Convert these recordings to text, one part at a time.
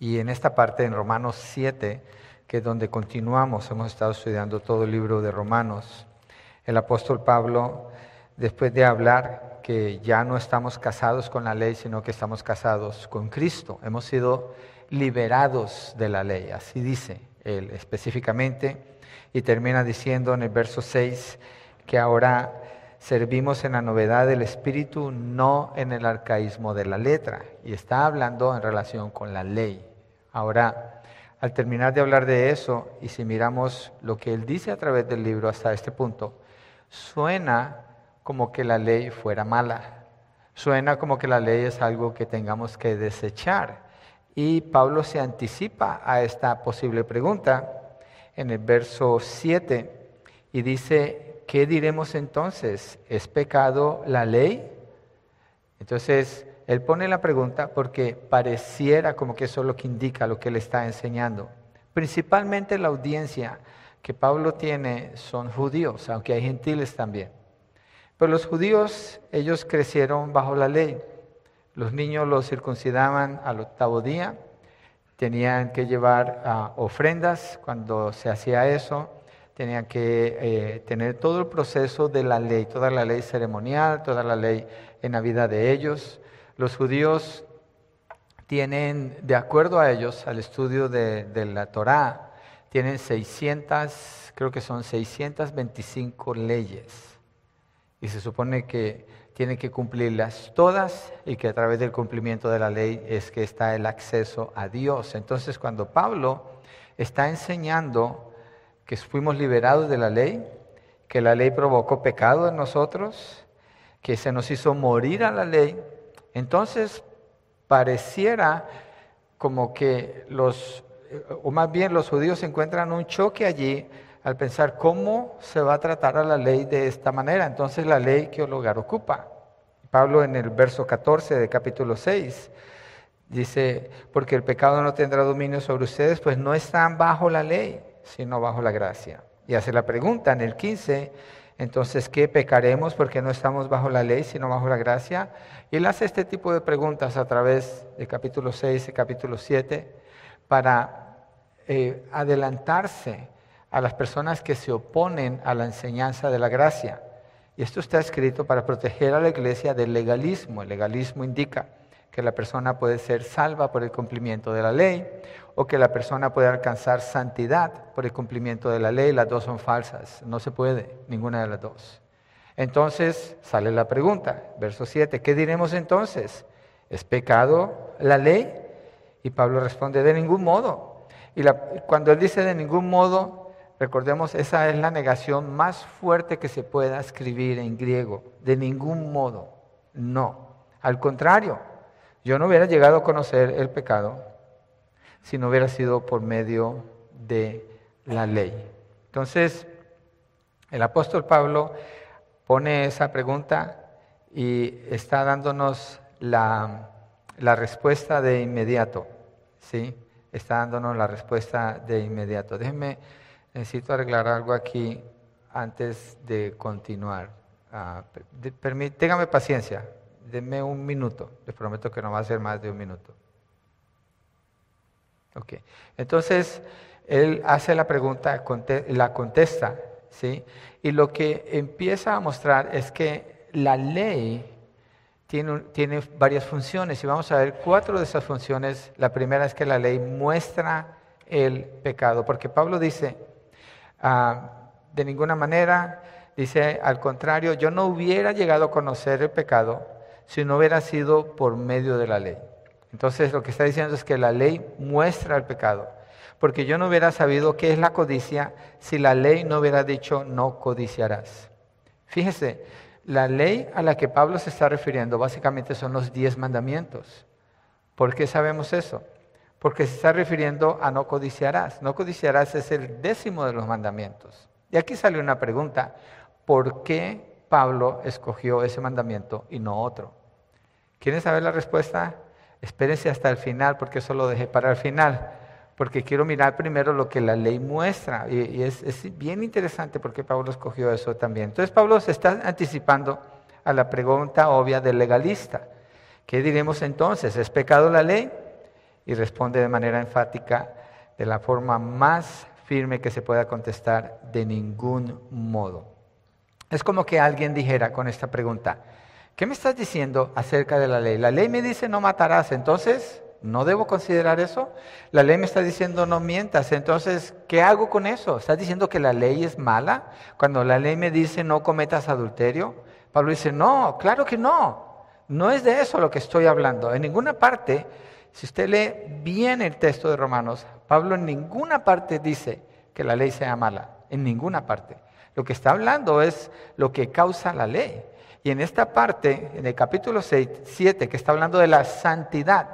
Y en esta parte, en Romanos 7, que es donde continuamos, hemos estado estudiando todo el libro de Romanos, el apóstol Pablo, después de hablar que ya no estamos casados con la ley, sino que estamos casados con Cristo, hemos sido liberados de la ley, así dice él específicamente, y termina diciendo en el verso 6 que ahora servimos en la novedad del Espíritu, no en el arcaísmo de la letra, y está hablando en relación con la ley. Ahora, al terminar de hablar de eso, y si miramos lo que él dice a través del libro hasta este punto, suena como que la ley fuera mala. Suena como que la ley es algo que tengamos que desechar. Y Pablo se anticipa a esta posible pregunta en el verso 7 y dice, ¿qué diremos entonces? ¿Es pecado la ley? Entonces, él pone la pregunta porque pareciera como que eso es lo que indica lo que él está enseñando. Principalmente la audiencia que Pablo tiene son judíos, aunque hay gentiles también. Pero los judíos, ellos crecieron bajo la ley. Los niños los circuncidaban al octavo día, tenían que llevar ah, ofrendas cuando se hacía eso, tenían que eh, tener todo el proceso de la ley, toda la ley ceremonial, toda la ley en la vida de ellos. Los judíos tienen, de acuerdo a ellos, al estudio de, la Torá, tienen 600, creo que son 625 leyes. Y se supone que tienen que cumplirlas todas y que a través del cumplimiento de la ley es que está el acceso a Dios. Entonces cuando Pablo está enseñando que fuimos liberados de la ley, que la ley provocó pecado en nosotros, que se nos hizo morir a la ley, entonces, pareciera como que los, o más bien los judíos encuentran un choque allí al pensar cómo se va a tratar a la ley de esta manera. Entonces, la ley que el hogar ocupa. Pablo en el verso 14 de capítulo 6 dice, porque el pecado no tendrá dominio sobre ustedes, pues no están bajo la ley, sino bajo la gracia. Y hace la pregunta en el 15, entonces, ¿qué pecaremos porque no estamos bajo la ley, sino bajo la gracia? Y él hace este tipo de preguntas a través del capítulo 6 y capítulo 7 para eh, adelantarse a las personas que se oponen a la enseñanza de la gracia. Y esto está escrito para proteger a la iglesia del legalismo. El legalismo indica que la persona puede ser salva por el cumplimiento de la ley o que la persona puede alcanzar santidad por el cumplimiento de la ley. Las dos son falsas, no se puede, ninguna de las dos. Entonces sale la pregunta, verso 7, ¿qué diremos entonces? ¿Es pecado la ley? Y Pablo responde, de ningún modo. Y cuando él dice de ningún modo, recordemos, esa es la negación más fuerte que se pueda escribir en griego, de ningún modo, no. Al contrario, yo no hubiera llegado a conocer el pecado si no hubiera sido por medio de la ley. Entonces, el apóstol Pablo pone esa pregunta y está dándonos la, respuesta de inmediato. ¿sí? Está dándonos la respuesta de inmediato. Déjenme, necesito arreglar algo aquí antes de continuar. Uh, téngame paciencia, denme un minuto. Les prometo que no va a ser más de un minuto. Ok. Entonces, él hace la pregunta, la contesta, ¿sí? Y lo que empieza a mostrar es que la ley tiene, varias funciones y vamos a ver cuatro de esas funciones. La primera es que la ley muestra el pecado, porque Pablo dice, ah, de ninguna manera, dice, al contrario, yo no hubiera llegado a conocer el pecado si no hubiera sido por medio de la ley. Entonces lo que está diciendo es que la ley muestra el pecado, porque yo no hubiera sabido qué es la codicia si la ley no hubiera dicho no codiciarás. Fíjese, la ley a la que Pablo se está refiriendo básicamente son los diez mandamientos. ¿Por qué sabemos eso? Porque se está refiriendo a no codiciarás. No codiciarás es el décimo de los mandamientos. Y aquí sale una pregunta, ¿por qué Pablo escogió ese mandamiento y no otro? ¿Quieren saber la respuesta? Espérense hasta el final, porque eso lo dejé para el final, porque quiero mirar primero lo que la ley muestra. Y, es, es, bien interesante porque Pablo escogió eso también. Entonces Pablo se está anticipando a la pregunta obvia del legalista. ¿Qué diremos entonces? ¿Es pecado la ley? y responde de manera enfática, de la forma más firme que se pueda contestar, de ningún modo. Es como que alguien dijera con esta pregunta, ¿qué me estás diciendo acerca de la ley? La ley me dice no matarás, entonces ¿No debo considerar eso? La ley me está diciendo no mientas, entonces, ¿qué hago con eso? ¿Estás diciendo que la ley es mala? Cuando la ley me dice no cometas adulterio, Pablo dice, no, claro que no, no es de eso lo que estoy hablando. En ninguna parte, si usted lee bien el texto de Romanos, Pablo en ninguna parte dice que la ley sea mala, en ninguna parte. Lo que está hablando es lo que causa la ley. Y en esta parte, en el capítulo 6, 7, que está hablando de la santidad,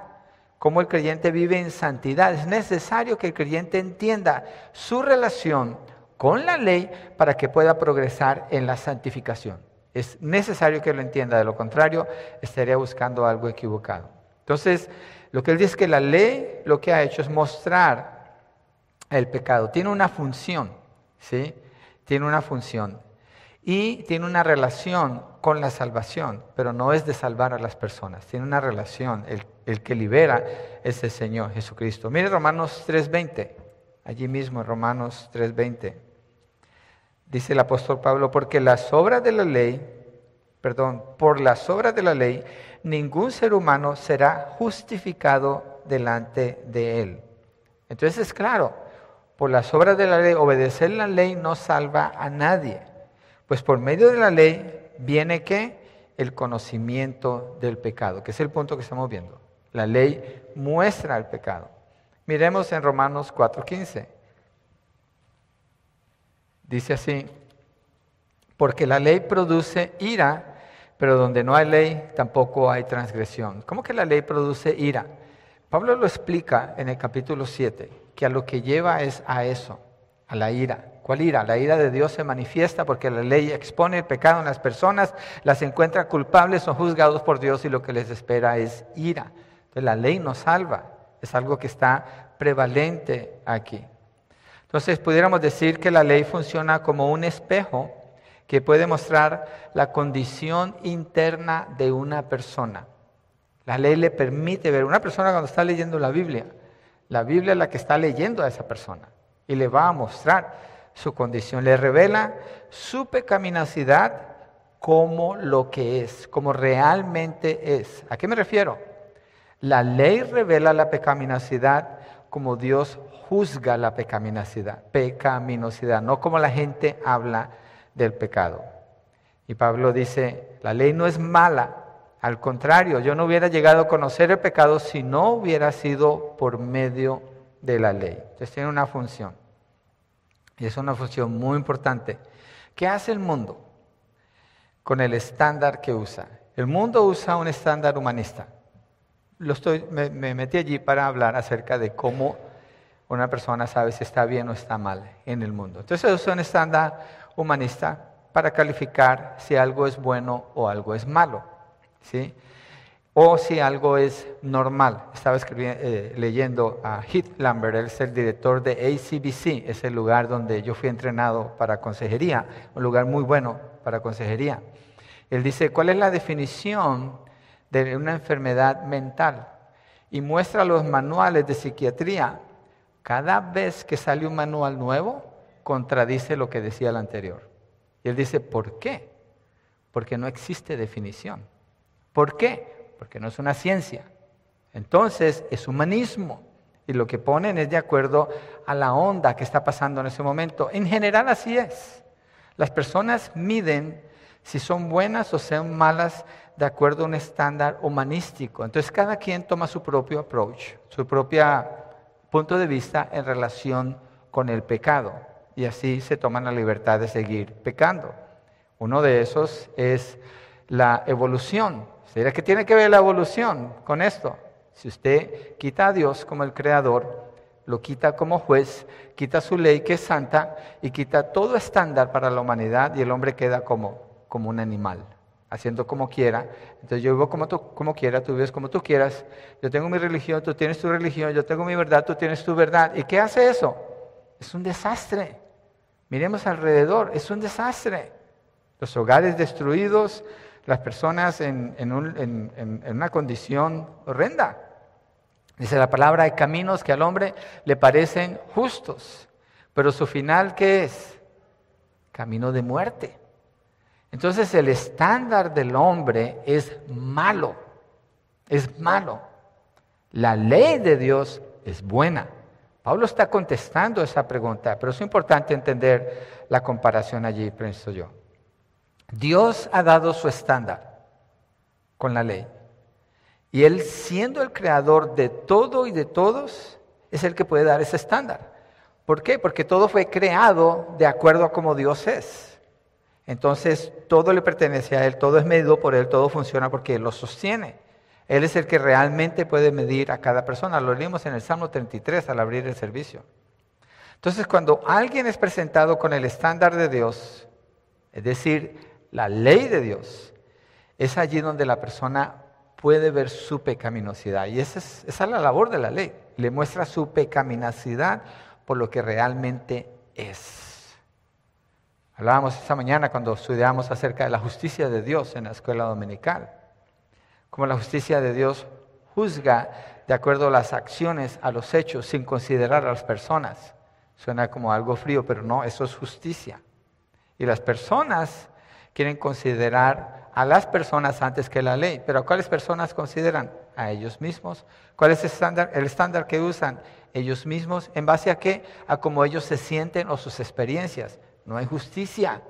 cómo el creyente vive en santidad. Es necesario que el creyente entienda su relación con la ley para que pueda progresar en la santificación. Es necesario que lo entienda, de lo contrario estaría buscando algo equivocado. Entonces, lo que él dice es que la ley lo que ha hecho es mostrar el pecado. Tiene una función, ¿sí? Tiene una función y tiene una relación con la salvación, pero no es de salvar a las personas, tiene una relación. El, que libera es el Señor Jesucristo. Mire Romanos 3:20, allí mismo Romanos 3:20. Dice el apóstol Pablo, porque las obras de la ley, perdón, por las obras de la ley, ningún ser humano será justificado delante de él. Entonces es claro, por las obras de la ley, obedecer la ley no salva a nadie. Pues por medio de la ley viene que el conocimiento del pecado, que es el punto que estamos viendo. La ley muestra el pecado. Miremos en Romanos 4:15. Dice así, porque la ley produce ira, pero donde no hay ley tampoco hay transgresión. ¿Cómo que la ley produce ira? Pablo lo explica en el capítulo 7, que a lo que lleva es a eso, a la ira. ¿Cuál ira? La ira de Dios se manifiesta porque la ley expone el pecado en las personas, las encuentra culpables, son juzgados por Dios y lo que les espera es ira. Entonces la ley nos salva, es algo que está prevalente aquí. Entonces pudiéramos decir que la ley funciona como un espejo que puede mostrar la condición interna de una persona. La ley le permite ver, una persona cuando está leyendo la Biblia, la Biblia es la que está leyendo a esa persona y le va a mostrar su condición, le revela su pecaminosidad como lo que es, como realmente es. ¿A qué me refiero? La ley revela la pecaminosidad como Dios juzga la pecaminosidad, pecaminosidad, no como la gente habla del pecado. Y Pablo dice, la ley no es mala, al contrario, yo no hubiera llegado a conocer el pecado si no hubiera sido por medio de la ley. Entonces tiene una función. Es una función muy importante. ¿Qué hace el mundo con el estándar que usa? El mundo usa un estándar humanista. Lo estoy, me, me metí allí para hablar acerca de cómo una persona sabe si está bien o está mal en el mundo. Entonces usa un estándar humanista para calificar si algo es bueno o algo es malo. ¿sí? O si algo es normal. Estaba eh, leyendo a Heath Lambert, él es el director de ACBC, es el lugar donde yo fui entrenado para consejería, un lugar muy bueno para consejería. Él dice, ¿cuál es la definición de una enfermedad mental? Y muestra los manuales de psiquiatría. Cada vez que sale un manual nuevo, contradice lo que decía el anterior. Y él dice, ¿por qué? Porque no existe definición. ¿Por qué? Porque no es una ciencia. Entonces es humanismo y lo que ponen es de acuerdo a la onda que está pasando en ese momento. En general así es. Las personas miden si son buenas o sean malas de acuerdo a un estándar humanístico. Entonces cada quien toma su propio approach, su propio punto de vista en relación con el pecado. Y así se toman la libertad de seguir pecando. Uno de esos es la evolución. ¿Será que tiene que ver la evolución con esto? Si usted quita a Dios como el creador, lo quita como juez, quita su ley que es santa y quita todo estándar para la humanidad y el hombre queda como, como un animal, haciendo como quiera. Entonces yo vivo como, tú, como quiera, tú vives como tú quieras, yo tengo mi religión, tú tienes tu religión, yo tengo mi verdad, tú tienes tu verdad. ¿Y qué hace eso? Es un desastre. Miremos alrededor, es un desastre. Los hogares destruidos, las personas en, una condición horrenda. Dice la palabra, hay caminos que al hombre le parecen justos, pero su final, ¿qué es? Camino de muerte. Entonces el estándar del hombre es malo, es malo. La ley de Dios es buena. Pablo está contestando esa pregunta, pero es importante entender la comparación allí, pienso yo. Dios ha dado su estándar con la ley. Y Él, siendo el creador de todo y de todos, es el que puede dar ese estándar. ¿Por qué? Porque todo fue creado de acuerdo a como Dios es. Entonces, todo le pertenece a Él, todo es medido por Él, todo funciona porque Él lo sostiene. Él es el que realmente puede medir a cada persona. Lo leímos en el Salmo 33 al abrir el servicio. Entonces, cuando alguien es presentado con el estándar de Dios, es decir, la ley de Dios, es allí donde la persona puede ver su pecaminosidad. Y esa es, esa es la labor de la ley. Le muestra su pecaminosidad por lo que realmente es. Hablábamos esta mañana cuando estudiamos acerca de la justicia de Dios en la escuela dominical. Como la justicia de Dios juzga de acuerdo a las acciones, a los hechos, sin considerar a las personas. Suena como algo frío, pero no, eso es justicia. Y las personas quieren considerar a las personas antes que la ley. Pero ¿a cuáles personas consideran? A ellos mismos. ¿Cuál es el estándar, el estándar que usan? Ellos mismos. ¿En base a qué? A cómo ellos se sienten o sus experiencias. No hay justicia.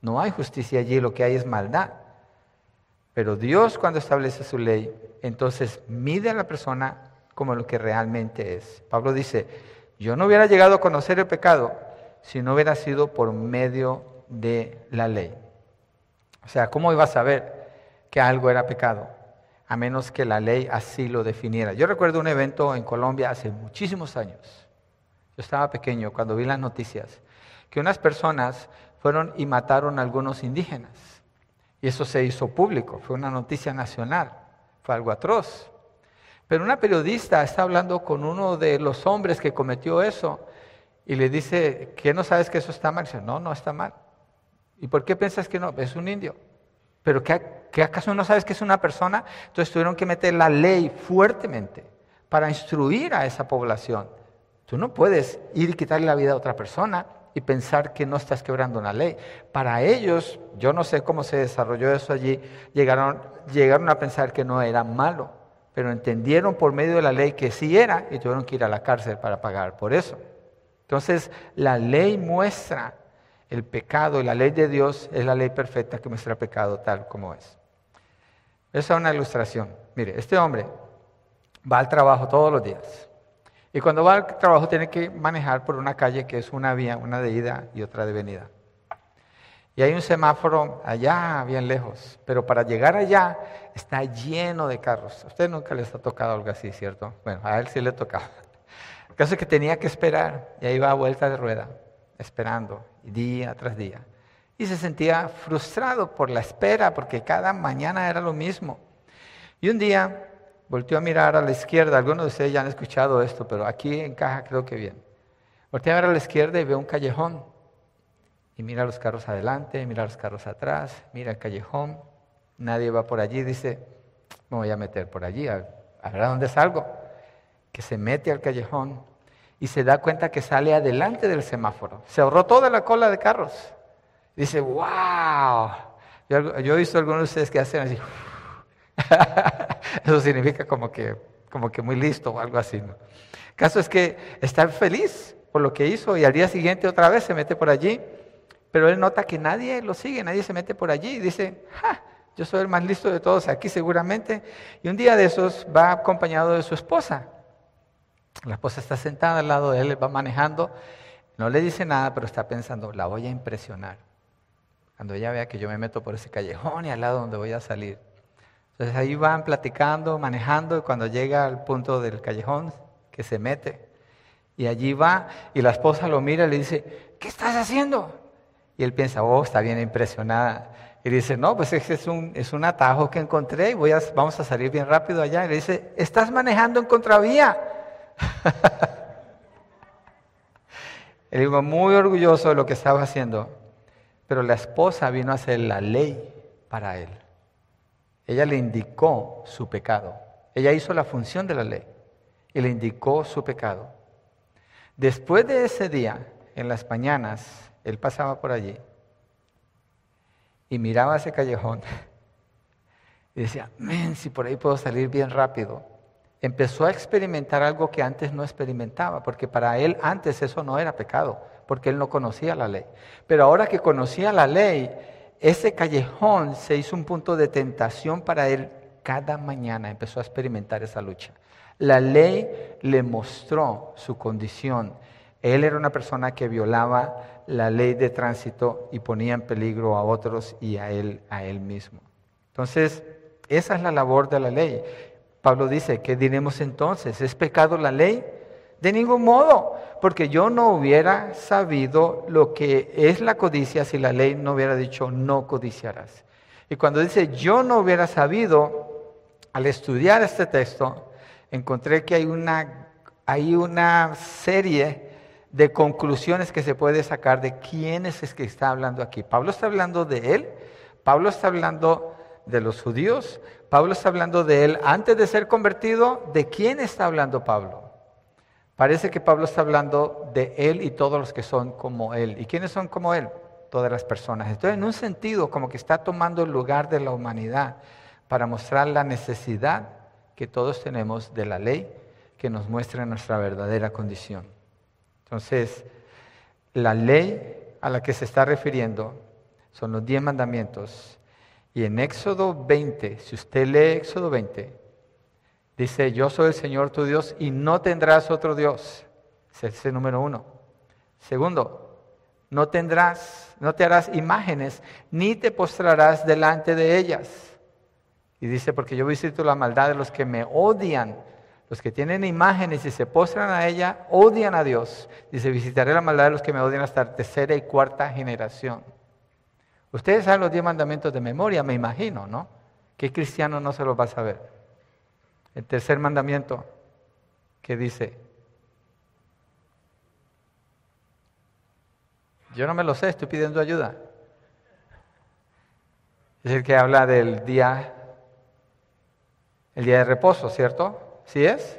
No hay justicia allí, lo que hay es maldad. Pero Dios cuando establece su ley, entonces mide a la persona como lo que realmente es. Pablo dice, yo no hubiera llegado a conocer el pecado si no hubiera sido por medio de la ley. Sea, ¿cómo iba a saber que algo era pecado? A menos que la ley así lo definiera. Yo recuerdo un evento en Colombia hace muchísimos años. Yo estaba pequeño cuando vi las noticias, que unas personas fueron y mataron a algunos indígenas. Y eso se hizo público, fue una noticia nacional, fue algo atroz. Pero una periodista está hablando con uno de los hombres que cometió eso y le dice, ¿qué no sabes que eso está mal? dice, no, no está mal. ¿Y por qué piensas que no? Es un indio. ¿Pero qué, acaso no sabes que es una persona? Entonces tuvieron que meter la ley fuertemente para instruir a esa población. Tú no puedes ir y quitarle la vida a otra persona y pensar que no estás quebrando una ley. Para ellos, yo no sé cómo se desarrolló eso allí, llegaron, llegaron a pensar que no era malo, pero entendieron por medio de la ley que sí era y tuvieron que ir a la cárcel para pagar por eso. Entonces, la ley muestra el pecado y la ley de Dios es la ley perfecta que muestra el pecado tal como es. Esa es una ilustración. Mire, este hombre va al trabajo todos los días. Y cuando va al trabajo tiene que manejar por una calle que es una vía, una de ida y otra de venida. Y hay un semáforo allá, bien lejos. Pero para llegar allá está lleno de carros. A usted nunca les ha tocado algo así, ¿cierto? Bueno, a él sí le tocaba. El caso es que tenía que esperar y ahí va a vuelta de rueda esperando día tras día. Y se sentía frustrado por la espera, porque cada mañana era lo mismo. Y un día volteó a mirar a la izquierda, algunos de ustedes ya han escuchado esto, pero aquí encaja creo que bien. Volteó a mirar a la izquierda y ve un callejón. Y mira los carros adelante, mira los carros atrás, mira el callejón. Nadie va por allí, dice, me voy a meter por allí, a, a ver a dónde salgo. Que se mete al callejón y se da cuenta que sale adelante del semáforo. Se ahorró toda la cola de carros. Dice, wow. Yo, he visto algunos de ustedes que hacen así. Eso significa como que, como que muy listo o algo así. El caso es que está feliz por lo que hizo y al día siguiente otra vez se mete por allí. Pero él nota que nadie lo sigue, nadie se mete por allí y dice, yo soy el más listo de todos aquí seguramente. Y un día de esos va acompañado de su esposa. La esposa está sentada al lado de él, va manejando, no le dice nada, pero está pensando, la voy a impresionar. Cuando ella vea que yo me meto por ese callejón y al lado donde voy a salir. Entonces ahí van platicando, manejando, y cuando llega al punto del callejón, que se mete, y allí va, y la esposa lo mira y le dice, ¿qué estás haciendo? Y él piensa, oh, está bien impresionada. Y dice, no, pues ese es un, es un atajo que encontré y voy a, vamos a salir bien rápido allá. Y le dice, estás manejando en contravía. Él iba muy orgulloso de lo que estaba haciendo, pero la esposa vino a hacer la ley para él. Ella le indicó su pecado. Ella hizo la función de la ley. y le indicó su pecado. Después de ese día, en las mañanas, él pasaba por allí y miraba ese callejón y decía, men, si por ahí puedo salir bien rápido. Empezó a experimentar algo que antes no experimentaba, porque para él antes eso no era pecado, porque él no conocía la ley. Pero ahora que conocía la ley, ese callejón se hizo un punto de tentación para él cada mañana, empezó a experimentar esa lucha. La ley le mostró su condición. Él era una persona que violaba la ley de tránsito y ponía en peligro a otros y a él, a él mismo. Entonces, esa es la labor de la ley. Pablo dice, ¿qué diremos entonces? ¿Es pecado la ley? De ningún modo, porque yo no hubiera sabido lo que es la codicia si la ley no hubiera dicho no codiciarás. Y cuando dice yo no hubiera sabido, al estudiar este texto, encontré que hay una, hay una serie de conclusiones que se puede sacar de quién es el que está hablando aquí. Pablo está hablando de él, Pablo está hablando de los judíos, Pablo está hablando de él antes de ser convertido, ¿de quién está hablando Pablo? Parece que Pablo está hablando de él y todos los que son como él. ¿Y quiénes son como él? Todas las personas. Entonces, en un sentido, como que está tomando el lugar de la humanidad para mostrar la necesidad que todos tenemos de la ley que nos muestra nuestra verdadera condición. Entonces, la ley a la que se está refiriendo son los diez mandamientos y en Éxodo 20, si usted lee Éxodo 20, dice, yo soy el Señor tu Dios y no tendrás otro Dios. Es el número uno. Segundo, no tendrás, no te harás imágenes, ni te postrarás delante de ellas. Y dice, porque yo visito la maldad de los que me odian, los que tienen imágenes y se postran a ella, odian a Dios. Dice, visitaré la maldad de los que me odian hasta tercera y cuarta generación. Ustedes saben los diez mandamientos de memoria, me imagino, ¿no? ¿Qué cristiano no se los va a saber? El tercer mandamiento, que dice? Yo no me lo sé, estoy pidiendo ayuda. Es el que habla del día, el día de reposo, ¿cierto? ¿Sí es?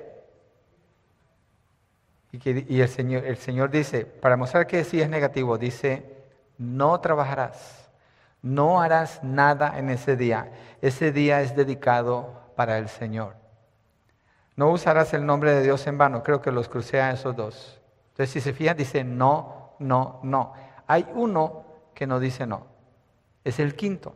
Y, el, Señor, el Señor dice, para mostrar que sí es negativo, dice, no trabajarás no harás nada en ese día. Ese día es dedicado para el Señor. No usarás el nombre de Dios en vano. Creo que los crucé a esos dos. Entonces, si se fijan, dice no, no, no. Hay uno que no dice no. Es el quinto.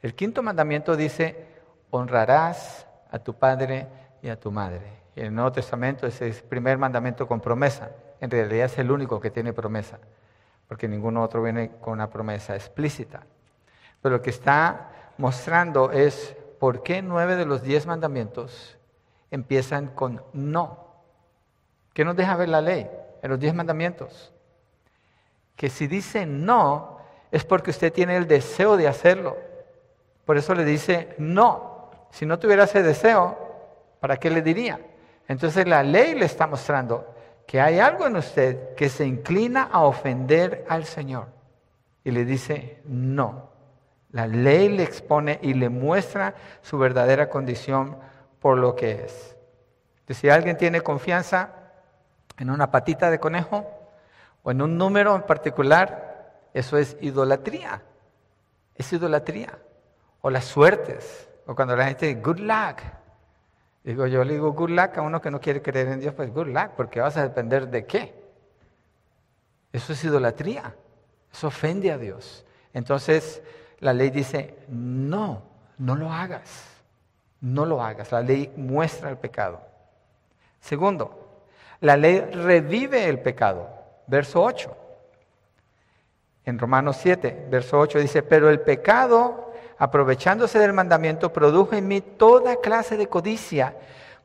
El quinto mandamiento dice, honrarás a tu padre y a tu madre. En el Nuevo Testamento es el primer mandamiento con promesa. En realidad es el único que tiene promesa, porque ningún otro viene con una promesa explícita. Pero lo que está mostrando es por qué nueve de los diez mandamientos empiezan con no. ¿Qué nos deja ver la ley en los diez mandamientos? Que si dice no, es porque usted tiene el deseo de hacerlo. Por eso le dice no. Si no tuviera ese deseo, ¿para qué le diría? Entonces la ley le está mostrando que hay algo en usted que se inclina a ofender al Señor. Y le dice no. La ley le expone y le muestra su verdadera condición por lo que es. si alguien tiene confianza en una patita de conejo o en un número en particular, eso es idolatría. Es idolatría. O las suertes. O cuando la gente dice, good luck. Digo, yo le digo good luck a uno que no quiere creer en Dios, pues good luck, porque vas a depender de qué. Eso es idolatría. Eso ofende a Dios. Entonces, la ley dice, no, no lo hagas, no lo hagas. La ley muestra el pecado. Segundo, la ley revive el pecado. Verso 8. En Romanos 7, verso 8 dice, pero el pecado, aprovechándose del mandamiento, produjo en mí toda clase de codicia,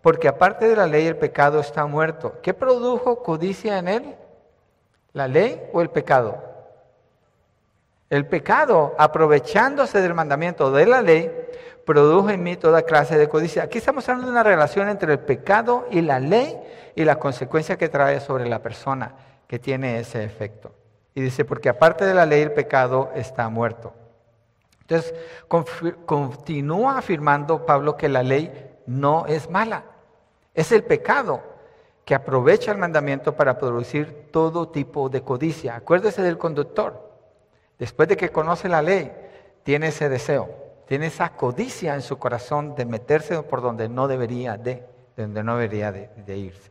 porque aparte de la ley el pecado está muerto. ¿Qué produjo codicia en él? ¿La ley o el pecado? El pecado, aprovechándose del mandamiento de la ley, produjo en mí toda clase de codicia. Aquí estamos hablando de una relación entre el pecado y la ley y la consecuencia que trae sobre la persona que tiene ese efecto. Y dice, porque aparte de la ley el pecado está muerto. Entonces, continúa afirmando Pablo que la ley no es mala. Es el pecado que aprovecha el mandamiento para producir todo tipo de codicia. Acuérdese del conductor. Después de que conoce la ley, tiene ese deseo, tiene esa codicia en su corazón de meterse por donde no debería de, donde no debería de irse.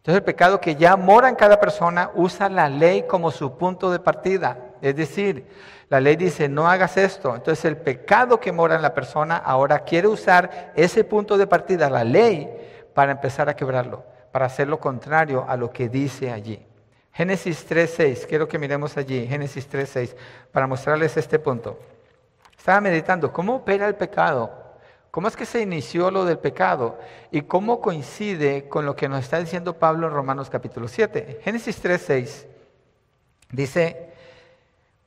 Entonces el pecado que ya mora en cada persona usa la ley como su punto de partida. Es decir, la ley dice, no hagas esto. Entonces el pecado que mora en la persona ahora quiere usar ese punto de partida, la ley, para empezar a quebrarlo, para hacer lo contrario a lo que dice allí. Génesis 3.6, quiero que miremos allí, Génesis 3.6, para mostrarles este punto. Estaba meditando, ¿cómo opera el pecado? ¿Cómo es que se inició lo del pecado? ¿Y cómo coincide con lo que nos está diciendo Pablo en Romanos capítulo 7? Génesis 3:6 dice,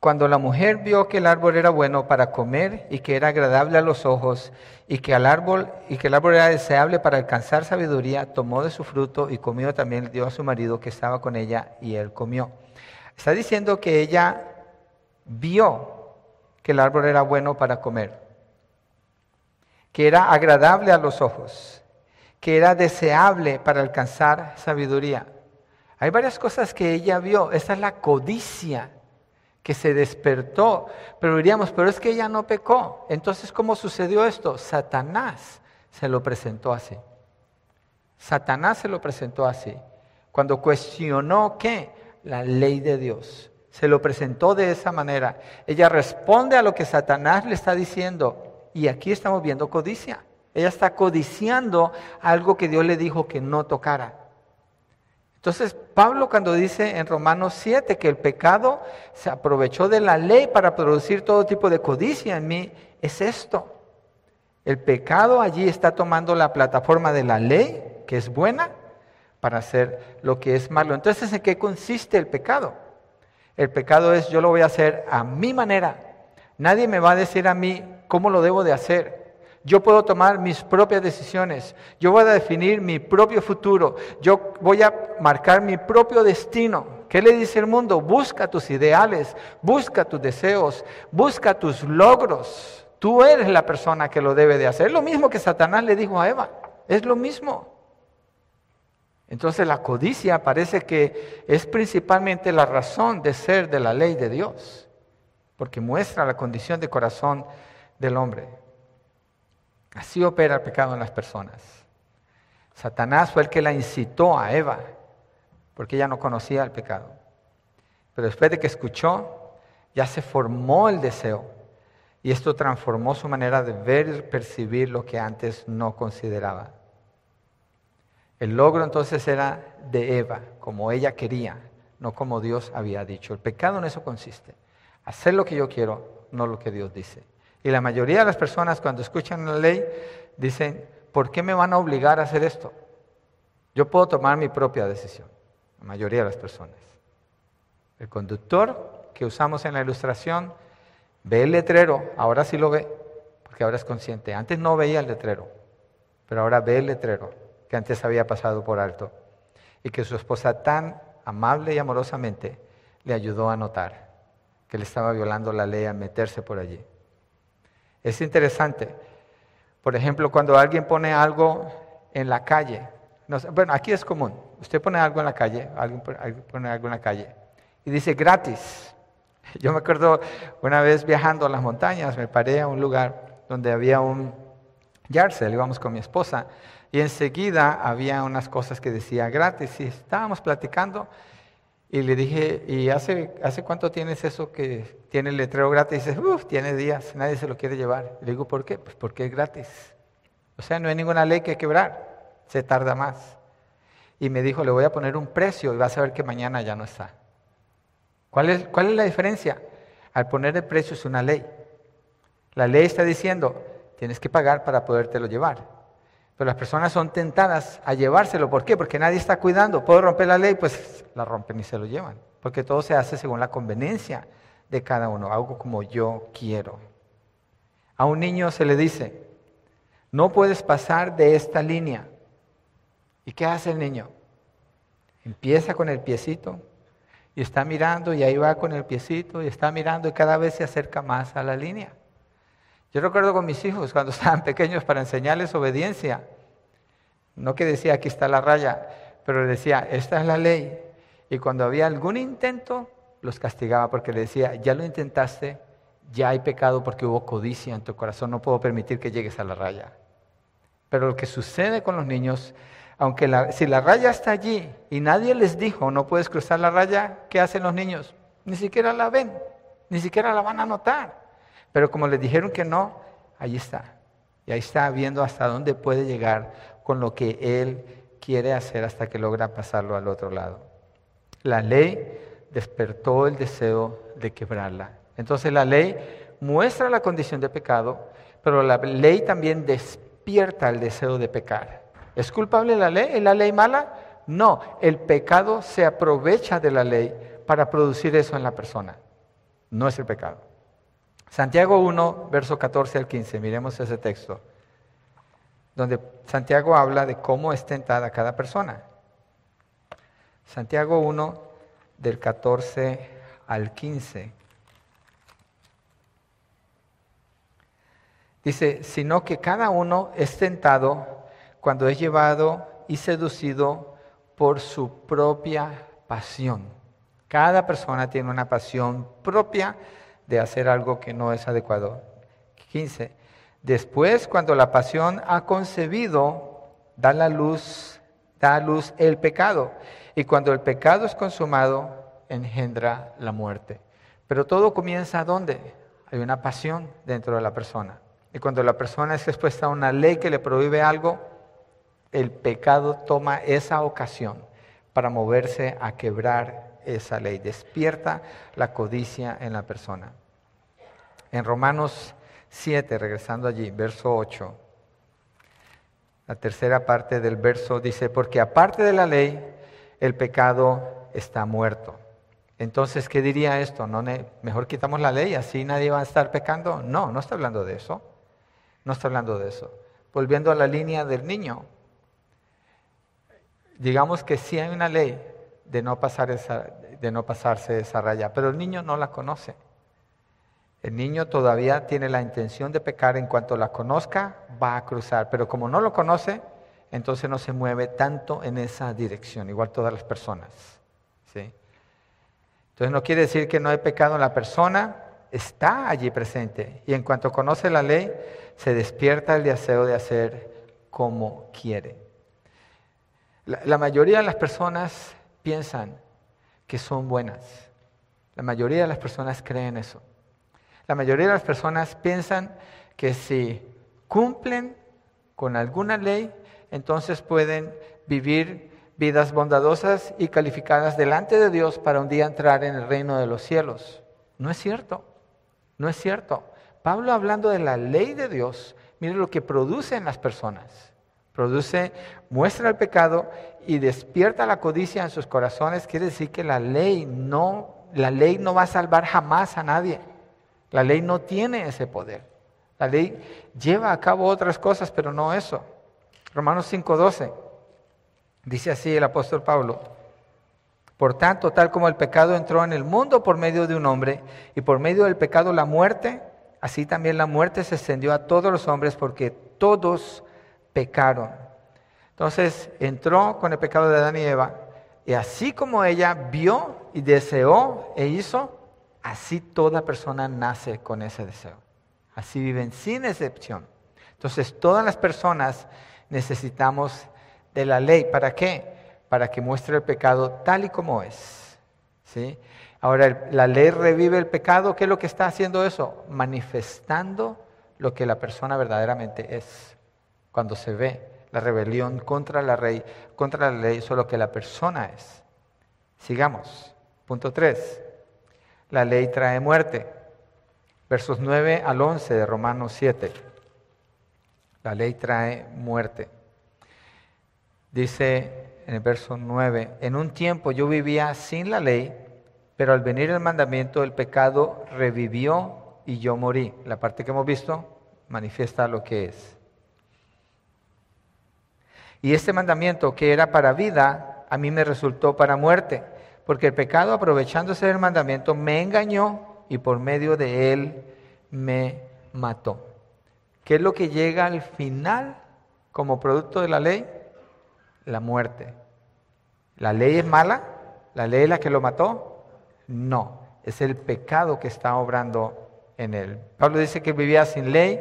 cuando la mujer vio que el árbol era bueno para comer y que era agradable a los ojos y que, el árbol, y que el árbol era deseable para alcanzar sabiduría, tomó de su fruto y comió también, dio a su marido que estaba con ella y él comió. Está diciendo que ella vio que el árbol era bueno para comer que era agradable a los ojos, que era deseable para alcanzar sabiduría. Hay varias cosas que ella vio. Esa es la codicia que se despertó. Pero diríamos, pero es que ella no pecó. Entonces, ¿cómo sucedió esto? Satanás se lo presentó así. Satanás se lo presentó así. Cuando cuestionó qué? La ley de Dios. Se lo presentó de esa manera. Ella responde a lo que Satanás le está diciendo y aquí estamos viendo codicia. Ella está codiciando algo que Dios le dijo que no tocara. Entonces, Pablo cuando dice en Romanos 7 que el pecado se aprovechó de la ley para producir todo tipo de codicia en mí, es esto. El pecado allí está tomando la plataforma de la ley, que es buena, para hacer lo que es malo. Entonces, ¿en qué consiste el pecado? El pecado es yo lo voy a hacer a mi manera. Nadie me va a decir a mí cómo lo debo de hacer. Yo puedo tomar mis propias decisiones. Yo voy a definir mi propio futuro. Yo voy a marcar mi propio destino. ¿Qué le dice el mundo? Busca tus ideales, busca tus deseos, busca tus logros. Tú eres la persona que lo debe de hacer. Es lo mismo que Satanás le dijo a Eva. Es lo mismo. Entonces la codicia parece que es principalmente la razón de ser de la ley de Dios, porque muestra la condición de corazón del hombre. Así opera el pecado en las personas. Satanás fue el que la incitó a Eva, porque ella no conocía el pecado. Pero después de que escuchó, ya se formó el deseo. Y esto transformó su manera de ver y percibir lo que antes no consideraba. El logro entonces era de Eva, como ella quería, no como Dios había dicho. El pecado en eso consiste. Hacer lo que yo quiero, no lo que Dios dice. Y la mayoría de las personas cuando escuchan la ley dicen, ¿por qué me van a obligar a hacer esto? Yo puedo tomar mi propia decisión, la mayoría de las personas. El conductor que usamos en la ilustración ve el letrero, ahora sí lo ve, porque ahora es consciente. Antes no veía el letrero, pero ahora ve el letrero que antes había pasado por alto y que su esposa tan amable y amorosamente le ayudó a notar que le estaba violando la ley a meterse por allí. Es interesante. Por ejemplo, cuando alguien pone algo en la calle, bueno, aquí es común, usted pone algo en la calle, alguien pone algo en la calle y dice gratis. Yo me acuerdo una vez viajando a las montañas, me paré a un lugar donde había un Yarcel, íbamos con mi esposa, y enseguida había unas cosas que decía gratis, y estábamos platicando, y le dije, ¿y hace, hace cuánto tienes eso que tiene el letrero gratis? Y dice, uff, tiene días, nadie se lo quiere llevar. le digo, ¿por qué? Pues porque es gratis. O sea, no hay ninguna ley que quebrar, se tarda más. Y me dijo, le voy a poner un precio y vas a ver que mañana ya no está. ¿Cuál es, cuál es la diferencia? Al poner el precio es una ley. La ley está diciendo, tienes que pagar para podértelo llevar. Pero las personas son tentadas a llevárselo. ¿Por qué? Porque nadie está cuidando. ¿Puedo romper la ley? Pues la rompen y se lo llevan. Porque todo se hace según la conveniencia de cada uno, algo como yo quiero. A un niño se le dice, no puedes pasar de esta línea. ¿Y qué hace el niño? Empieza con el piecito y está mirando y ahí va con el piecito y está mirando y cada vez se acerca más a la línea. Yo recuerdo con mis hijos cuando estaban pequeños para enseñarles obediencia. No que decía aquí está la raya, pero decía, esta es la ley. Y cuando había algún intento, los castigaba porque le decía, ya lo intentaste, ya hay pecado porque hubo codicia en tu corazón, no puedo permitir que llegues a la raya. Pero lo que sucede con los niños, aunque si la raya está allí y nadie les dijo, no puedes cruzar la raya, ¿qué hacen los niños? Ni siquiera la ven, ni siquiera la van a notar. Pero como les dijeron que no, ahí está. Y ahí está viendo hasta dónde puede llegar con lo que él quiere hacer hasta que logra pasarlo al otro lado. La ley despertó el deseo de quebrarla. Entonces la ley muestra la condición de pecado, pero la ley también despierta el deseo de pecar. ¿Es culpable la ley? ¿Es la ley mala? No, el pecado se aprovecha de la ley para producir eso en la persona. No es el pecado. Santiago 1, verso 14 al 15, miremos ese texto, donde Santiago habla de cómo es tentada cada persona. Santiago 1, del 14 al 15. Dice, sino que cada uno es tentado cuando es llevado y seducido por su propia pasión. Cada persona tiene una pasión propia de hacer algo que no es adecuado. 15. Después, cuando la pasión ha concebido, da la luz, da a luz el pecado. Y cuando el pecado es consumado, engendra la muerte. Pero todo comienza ¿dónde? Hay una pasión dentro de la persona. Y cuando la persona es expuesta a una ley que le prohíbe algo, el pecado toma esa ocasión para moverse a quebrar esa ley, despierta la codicia en la persona. En Romanos 7, regresando allí, verso 8, la tercera parte del verso dice, porque aparte de la ley, el pecado está muerto. Entonces, ¿qué diría esto? ¿No mejor quitamos la ley, así nadie va a estar pecando. No, no está hablando de eso. No está hablando de eso. Volviendo a la línea del niño, digamos que sí hay una ley, de no, pasar esa, de no pasarse esa raya, pero el niño no la conoce. El niño todavía tiene la intención de pecar, en cuanto la conozca, va a cruzar, pero como no lo conoce, entonces no se mueve tanto en esa dirección, igual todas las personas. ¿sí? Entonces no quiere decir que no hay pecado en la persona, está allí presente. Y en cuanto conoce la ley, se despierta el deseo de hacer como quiere. la mayoría de las personas piensan que son buenas. La mayoría de las personas creen eso. La mayoría de las personas piensan que si cumplen con alguna ley, entonces pueden vivir vidas bondadosas y calificadas delante de Dios para un día entrar en el reino de los cielos. No es cierto, no es cierto. Pablo hablando de la ley de Dios, mire lo que produce en las personas produce, muestra el pecado y despierta la codicia en sus corazones, quiere decir que la ley no, la ley no va a salvar jamás a nadie. La ley no tiene ese poder. La ley lleva a cabo otras cosas, pero no eso. Romanos 5:12 dice así el apóstol Pablo. Por tanto, tal como el pecado entró en el mundo por medio de un hombre y por medio del pecado la muerte, así también la muerte se extendió a todos los hombres porque todos pecaron. Entonces entró con el pecado de Adán y Eva, y así como ella vio y deseó e hizo, así toda persona nace con ese deseo. Así viven sin excepción. Entonces todas las personas necesitamos de la ley. ¿Para qué? Para que muestre el pecado tal y como es. ¿Sí? Ahora, la ley revive el pecado. ¿Qué es lo que está haciendo eso? Manifestando lo que la persona verdaderamente es cuando se ve la rebelión contra la, ley, contra la ley, solo que la persona es. Sigamos. Punto 3. La ley trae muerte. Versos 9 al 11 de Romanos 7. La ley trae muerte. Dice en el verso 9, en un tiempo yo vivía sin la ley, pero al venir el mandamiento el pecado revivió y yo morí. La parte que hemos visto manifiesta lo que es. Y este mandamiento que era para vida, a mí me resultó para muerte, porque el pecado, aprovechándose del mandamiento, me engañó y por medio de él me mató. ¿Qué es lo que llega al final como producto de la ley? La muerte. ¿La ley es mala? ¿La ley es la que lo mató? No, es el pecado que está obrando en él. Pablo dice que vivía sin ley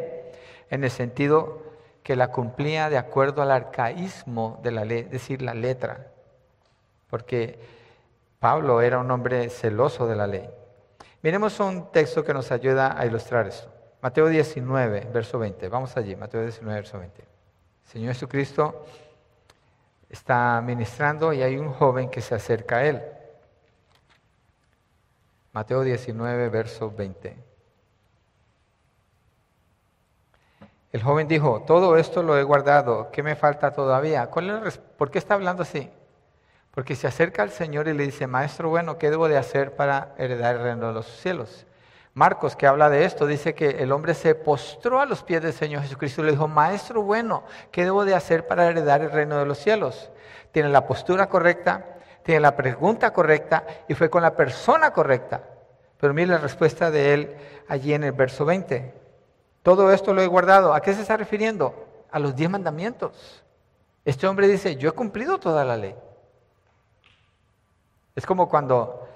en el sentido que la cumplía de acuerdo al arcaísmo de la ley, es decir, la letra, porque Pablo era un hombre celoso de la ley. Miremos un texto que nos ayuda a ilustrar esto. Mateo 19, verso 20. Vamos allí, Mateo 19, verso 20. Señor Jesucristo está ministrando y hay un joven que se acerca a él. Mateo 19, verso 20. El joven dijo, todo esto lo he guardado, ¿qué me falta todavía? ¿Por qué está hablando así? Porque se acerca al Señor y le dice, Maestro bueno, ¿qué debo de hacer para heredar el reino de los cielos? Marcos, que habla de esto, dice que el hombre se postró a los pies del Señor Jesucristo y le dijo, Maestro bueno, ¿qué debo de hacer para heredar el reino de los cielos? Tiene la postura correcta, tiene la pregunta correcta y fue con la persona correcta. Pero mire la respuesta de él allí en el verso 20. Todo esto lo he guardado. ¿A qué se está refiriendo? A los diez mandamientos. Este hombre dice, yo he cumplido toda la ley. Es como cuando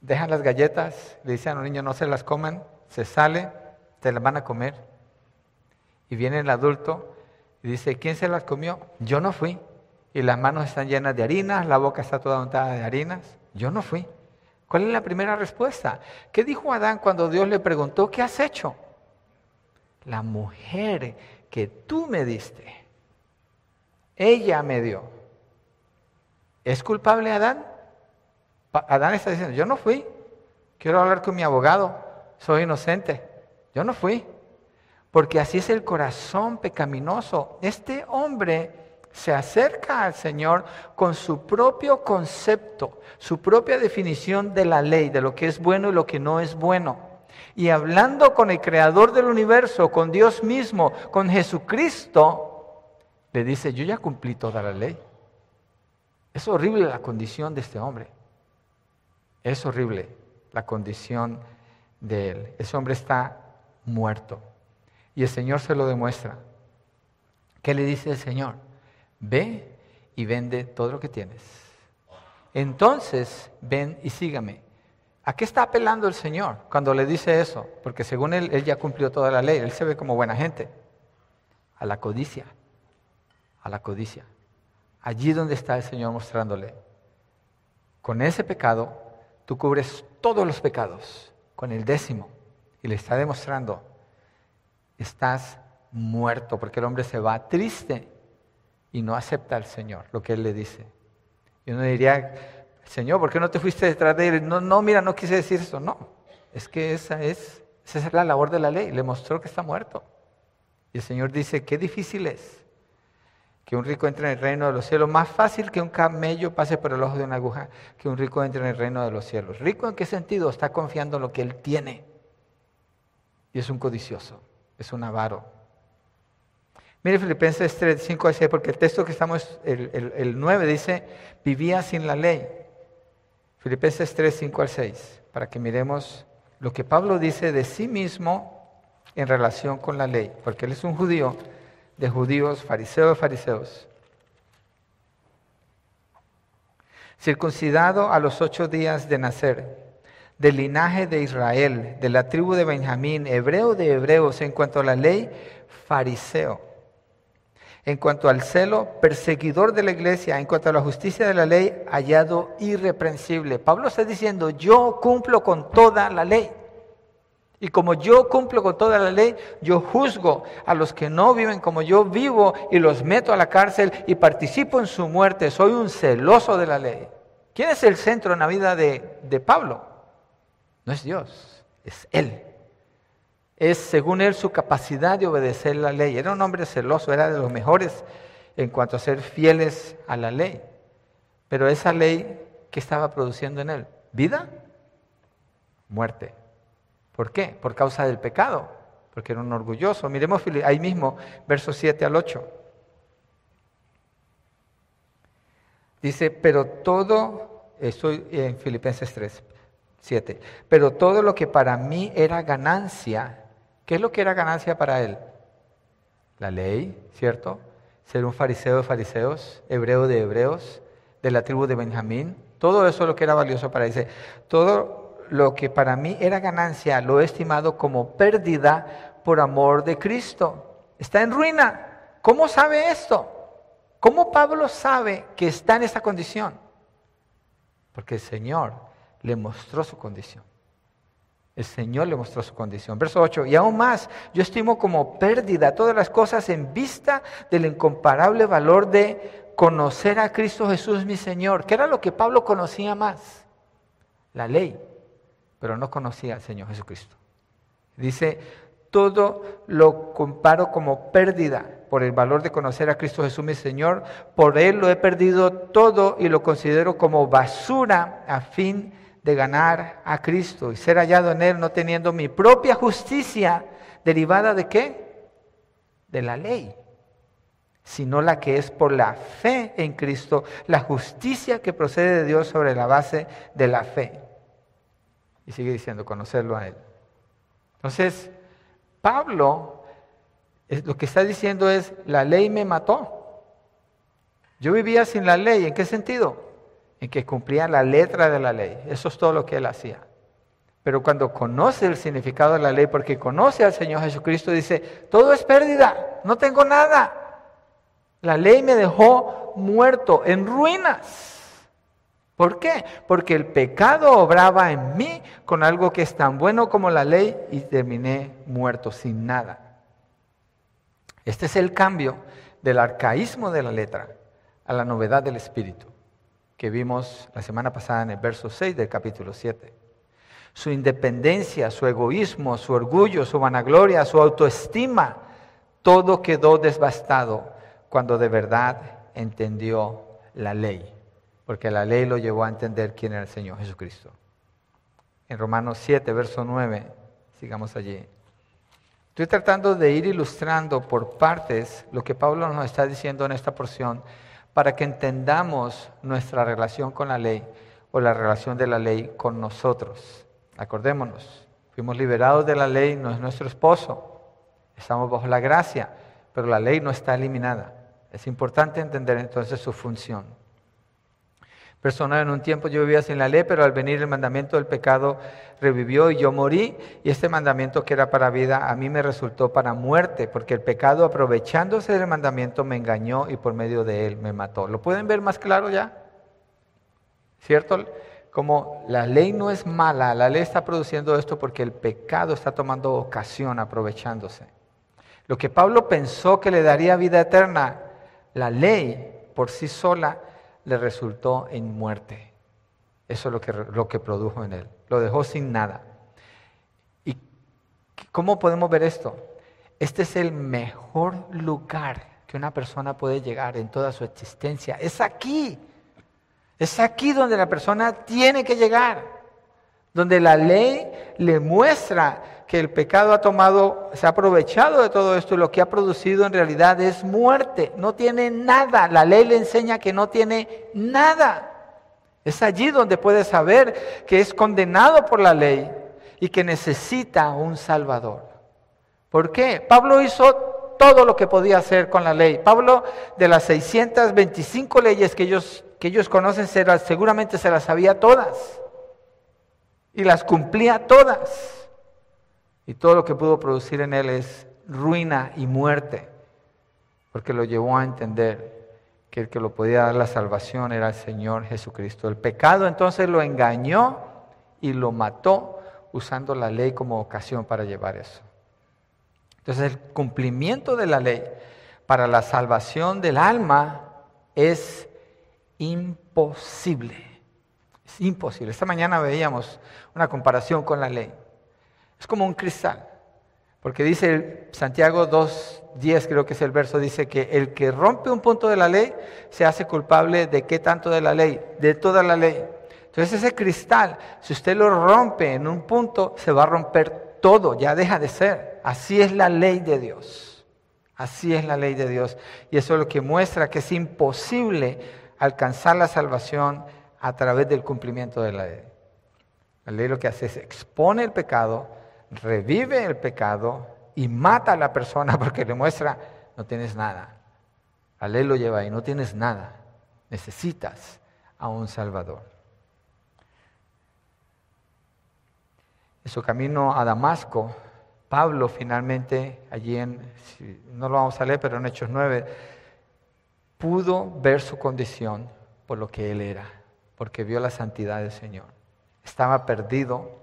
dejan las galletas, le dicen a los niños no se las coman, se sale, se las van a comer. Y viene el adulto y dice, ¿quién se las comió? Yo no fui. Y las manos están llenas de harinas, la boca está toda untada de harinas. Yo no fui. ¿Cuál es la primera respuesta? ¿Qué dijo Adán cuando Dios le preguntó, ¿qué has hecho? La mujer que tú me diste, ella me dio. ¿Es culpable Adán? Adán está diciendo, yo no fui, quiero hablar con mi abogado, soy inocente. Yo no fui, porque así es el corazón pecaminoso. Este hombre se acerca al Señor con su propio concepto, su propia definición de la ley, de lo que es bueno y lo que no es bueno. Y hablando con el creador del universo, con Dios mismo, con Jesucristo, le dice, yo ya cumplí toda la ley. Es horrible la condición de este hombre. Es horrible la condición de él. Ese hombre está muerto. Y el Señor se lo demuestra. ¿Qué le dice el Señor? Ve y vende todo lo que tienes. Entonces, ven y sígame. ¿A qué está apelando el Señor cuando le dice eso? Porque según él, él ya cumplió toda la ley, él se ve como buena gente. A la codicia, a la codicia. Allí donde está el Señor mostrándole. Con ese pecado, tú cubres todos los pecados, con el décimo. Y le está demostrando, estás muerto, porque el hombre se va triste y no acepta al Señor lo que Él le dice. Y uno diría, Señor, ¿por qué no te fuiste detrás de Él? No, no, mira, no quise decir eso. No, es que esa es, esa es la labor de la ley. Le mostró que está muerto. Y el Señor dice, qué difícil es que un rico entre en el reino de los cielos. Más fácil que un camello pase por el ojo de una aguja, que un rico entre en el reino de los cielos. ¿Rico en qué sentido? Está confiando en lo que Él tiene. Y es un codicioso, es un avaro, Mire Filipenses 3, 5 a 6, porque el texto que estamos, el, el, 9 dice, vivía sin la ley. Filipenses 3, 5 al 6, para que miremos lo que Pablo dice de sí mismo en relación con la ley, porque él es un judío de judíos, fariseos fariseos. Circuncidado a los ocho días de nacer, del linaje de Israel, de la tribu de Benjamín, hebreo de hebreos, en cuanto a la ley, fariseo en cuanto al celo, perseguidor de la iglesia, en cuanto a la justicia de la ley, hallado irreprensible. Pablo está diciendo, yo cumplo con toda la ley. Y como yo cumplo con toda la ley, yo juzgo a los que no viven como yo vivo y los meto a la cárcel y participo en su muerte. Soy un celoso de la ley. ¿Quién es el centro en la vida de, de Pablo? No es Dios, es Él es, según él, su capacidad de obedecer la ley. Era un hombre celoso, era de los mejores en cuanto a ser fieles a la ley. Pero esa ley, ¿qué estaba produciendo en él? ¿Vida? Muerte. ¿Por qué? Por causa del pecado, porque era un orgulloso. Miremos ahí mismo, versos 7 al 8. Dice, pero todo, estoy en Filipenses 3, 7, pero todo lo que para mí era ganancia, ¿Qué es lo que era ganancia para él? La ley, ¿cierto? Ser un fariseo de fariseos, hebreo de hebreos, de la tribu de Benjamín. Todo eso es lo que era valioso para dice, todo lo que para mí era ganancia lo he estimado como pérdida por amor de Cristo. Está en ruina. ¿Cómo sabe esto? ¿Cómo Pablo sabe que está en esa condición? Porque el Señor le mostró su condición. El Señor le mostró su condición. Verso 8, y aún más, yo estimo como pérdida todas las cosas en vista del incomparable valor de conocer a Cristo Jesús mi Señor. ¿Qué era lo que Pablo conocía más? La ley, pero no conocía al Señor Jesucristo. Dice, todo lo comparo como pérdida por el valor de conocer a Cristo Jesús mi Señor. Por Él lo he perdido todo y lo considero como basura a fin de ganar a Cristo y ser hallado en Él no teniendo mi propia justicia derivada de qué? De la ley, sino la que es por la fe en Cristo, la justicia que procede de Dios sobre la base de la fe. Y sigue diciendo, conocerlo a Él. Entonces, Pablo lo que está diciendo es, la ley me mató. Yo vivía sin la ley, ¿en qué sentido? En que cumplía la letra de la ley. Eso es todo lo que él hacía. Pero cuando conoce el significado de la ley, porque conoce al Señor Jesucristo, dice, todo es pérdida, no tengo nada. La ley me dejó muerto, en ruinas. ¿Por qué? Porque el pecado obraba en mí con algo que es tan bueno como la ley y terminé muerto, sin nada. Este es el cambio del arcaísmo de la letra a la novedad del espíritu que vimos la semana pasada en el verso 6 del capítulo 7. Su independencia, su egoísmo, su orgullo, su vanagloria, su autoestima, todo quedó desbastado cuando de verdad entendió la ley porque la ley lo llevó a entender quién era el Señor Jesucristo. En Romanos 7, verso 9, sigamos allí. Estoy tratando de ir ilustrando por partes lo que Pablo nos está diciendo en esta porción para que entendamos nuestra relación con la ley o la relación de la ley con nosotros. Acordémonos, fuimos liberados de la ley, no es nuestro esposo, estamos bajo la gracia, pero la ley no está eliminada. Es importante entender entonces su función. Persona en un tiempo yo vivía sin la ley, pero al venir el mandamiento del pecado revivió y yo morí. Y este mandamiento que era para vida a mí me resultó para muerte, porque el pecado aprovechándose del mandamiento me engañó y por medio de él me mató. ¿Lo pueden ver más claro ya? ¿Cierto? Como la ley no es mala, la ley está produciendo esto porque el pecado está tomando ocasión aprovechándose. Lo que Pablo pensó que le daría vida eterna, la ley por sí sola le resultó en muerte. Eso es lo que, lo que produjo en él. Lo dejó sin nada. ¿Y cómo podemos ver esto? Este es el mejor lugar que una persona puede llegar en toda su existencia. Es aquí. Es aquí donde la persona tiene que llegar. Donde la ley le muestra que el pecado ha tomado, se ha aprovechado de todo esto y lo que ha producido en realidad es muerte. No tiene nada. La ley le enseña que no tiene nada. Es allí donde puede saber que es condenado por la ley y que necesita un Salvador. ¿Por qué? Pablo hizo todo lo que podía hacer con la ley. Pablo, de las 625 leyes que ellos, que ellos conocen, seguramente se las sabía todas. Y las cumplía todas. Y todo lo que pudo producir en él es ruina y muerte, porque lo llevó a entender que el que lo podía dar la salvación era el Señor Jesucristo. El pecado entonces lo engañó y lo mató usando la ley como ocasión para llevar eso. Entonces el cumplimiento de la ley para la salvación del alma es imposible. Es imposible. Esta mañana veíamos una comparación con la ley. Es como un cristal. Porque dice Santiago 2.10, creo que es el verso, dice que el que rompe un punto de la ley se hace culpable de qué tanto de la ley, de toda la ley. Entonces ese cristal, si usted lo rompe en un punto, se va a romper todo, ya deja de ser. Así es la ley de Dios. Así es la ley de Dios. Y eso es lo que muestra que es imposible alcanzar la salvación a través del cumplimiento de la ley. La ley lo que hace es expone el pecado, revive el pecado y mata a la persona porque le muestra, no tienes nada. La ley lo lleva ahí, no tienes nada. Necesitas a un Salvador. En su camino a Damasco, Pablo finalmente, allí en, no lo vamos a leer, pero en Hechos 9, pudo ver su condición por lo que él era, porque vio la santidad del Señor. Estaba perdido,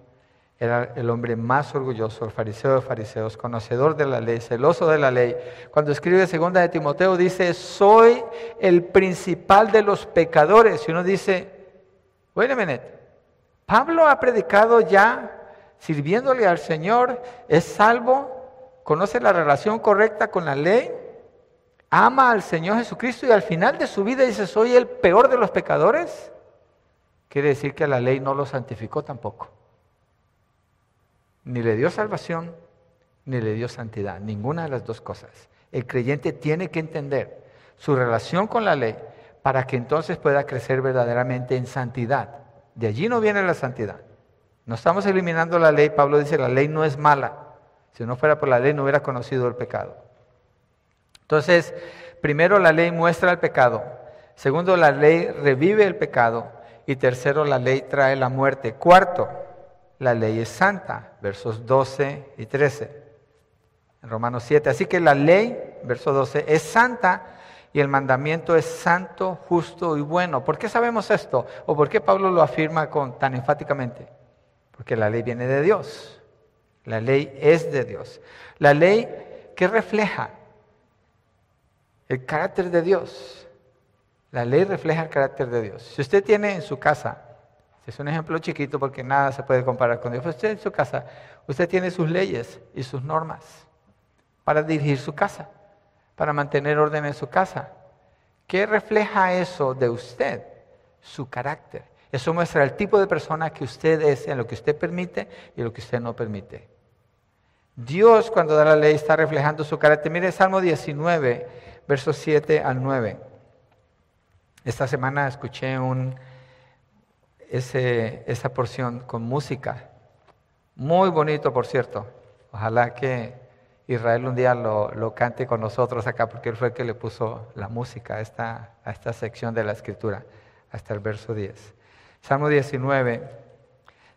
era el hombre más orgulloso, el fariseo de fariseos, conocedor de la ley, celoso de la ley. Cuando escribe segunda de Timoteo dice, soy el principal de los pecadores. Y uno dice, wait a minute, Pablo ha predicado ya sirviéndole al Señor, es salvo, conoce la relación correcta con la ley, ama al Señor Jesucristo y al final de su vida dice, soy el peor de los pecadores, quiere decir que la ley no lo santificó tampoco. Ni le dio salvación, ni le dio santidad, ninguna de las dos cosas. El creyente tiene que entender su relación con la ley para que entonces pueda crecer verdaderamente en santidad. De allí no viene la santidad. No estamos eliminando la ley. Pablo dice, la ley no es mala. Si no fuera por la ley no hubiera conocido el pecado. Entonces, primero la ley muestra el pecado. Segundo, la ley revive el pecado. Y tercero, la ley trae la muerte. Cuarto, la ley es santa. Versos 12 y 13. En Romanos 7. Así que la ley, verso 12, es santa y el mandamiento es santo, justo y bueno. ¿Por qué sabemos esto? ¿O por qué Pablo lo afirma con, tan enfáticamente? Porque la ley viene de Dios. La ley es de Dios. La ley que refleja el carácter de Dios. La ley refleja el carácter de Dios. Si usted tiene en su casa, es un ejemplo chiquito porque nada se puede comparar con Dios, pero usted en su casa, usted tiene sus leyes y sus normas para dirigir su casa, para mantener orden en su casa. ¿Qué refleja eso de usted? Su carácter. Eso muestra el tipo de persona que usted es, en lo que usted permite y lo que usted no permite. Dios cuando da la ley está reflejando su carácter. Mire Salmo 19, versos 7 al 9. Esta semana escuché un, esa porción con música. Muy bonito, por cierto. Ojalá que Israel un día lo, cante con nosotros acá, porque él fue el que le puso la música a esta, a esta sección de la escritura, hasta el verso 10. Salmo 19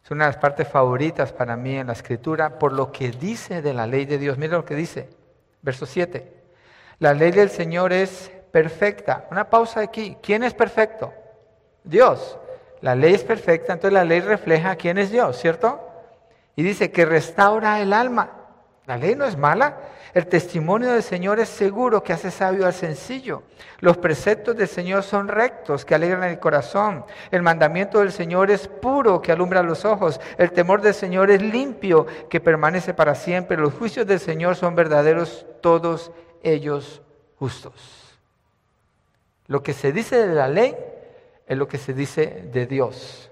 es una de las partes favoritas para mí en la escritura por lo que dice de la ley de Dios. Mira lo que dice, verso 7. La ley del Señor es perfecta. Una pausa aquí. ¿Quién es perfecto? Dios. La ley es perfecta, entonces la ley refleja quién es Dios, ¿cierto? Y dice que restaura el alma. La ley no es mala. El testimonio del Señor es seguro que hace sabio al sencillo. Los preceptos del Señor son rectos que alegran el corazón. El mandamiento del Señor es puro que alumbra los ojos. El temor del Señor es limpio que permanece para siempre. Los juicios del Señor son verdaderos, todos ellos justos. Lo que se dice de la ley es lo que se dice de Dios.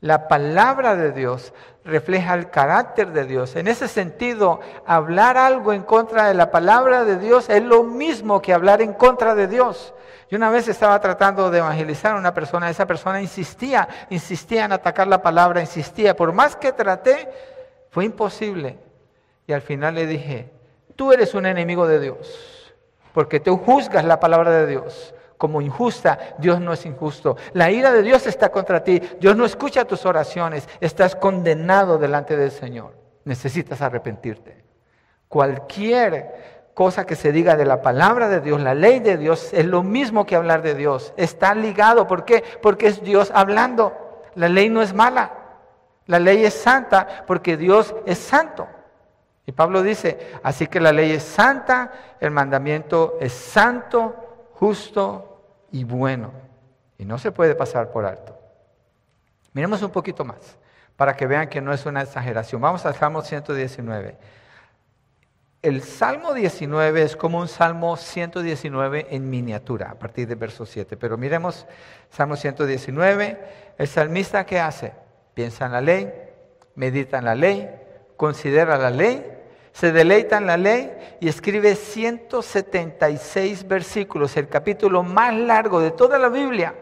La palabra de Dios refleja el carácter de Dios. En ese sentido, hablar algo en contra de la palabra de Dios es lo mismo que hablar en contra de Dios. Yo una vez estaba tratando de evangelizar a una persona, esa persona insistía, insistía en atacar la palabra, insistía. Por más que traté, fue imposible. Y al final le dije, tú eres un enemigo de Dios, porque tú juzgas la palabra de Dios como injusta, Dios no es injusto. La ira de Dios está contra ti. Dios no escucha tus oraciones. Estás condenado delante del Señor. Necesitas arrepentirte. Cualquier cosa que se diga de la palabra de Dios, la ley de Dios, es lo mismo que hablar de Dios. Está ligado. ¿Por qué? Porque es Dios hablando. La ley no es mala. La ley es santa porque Dios es santo. Y Pablo dice, así que la ley es santa, el mandamiento es santo, justo y bueno. Y no se puede pasar por alto. Miremos un poquito más para que vean que no es una exageración. Vamos al Salmo 119. El Salmo 19 es como un Salmo 119 en miniatura, a partir del verso 7. Pero miremos Salmo 119. El salmista, ¿qué hace? Piensa en la ley, medita en la ley, considera la ley se deleita en la ley y escribe 176 versículos, el capítulo más largo de toda la Biblia,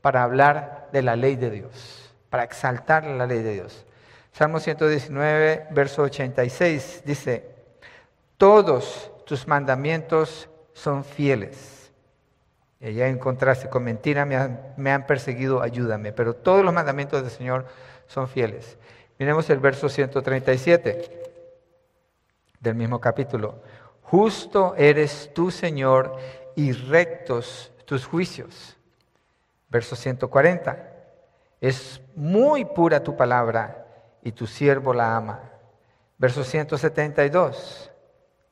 para hablar de la ley de Dios, para exaltar la ley de Dios. Salmo 119, verso 86 dice, todos tus mandamientos son fieles. Ella encontrarse con mentira, me han, me han perseguido, ayúdame. Pero todos los mandamientos del Señor son fieles. Miremos el verso 137 del mismo capítulo. Justo eres tú, Señor, y rectos tus juicios. Verso 140. Es muy pura tu palabra y tu siervo la ama. Verso 172.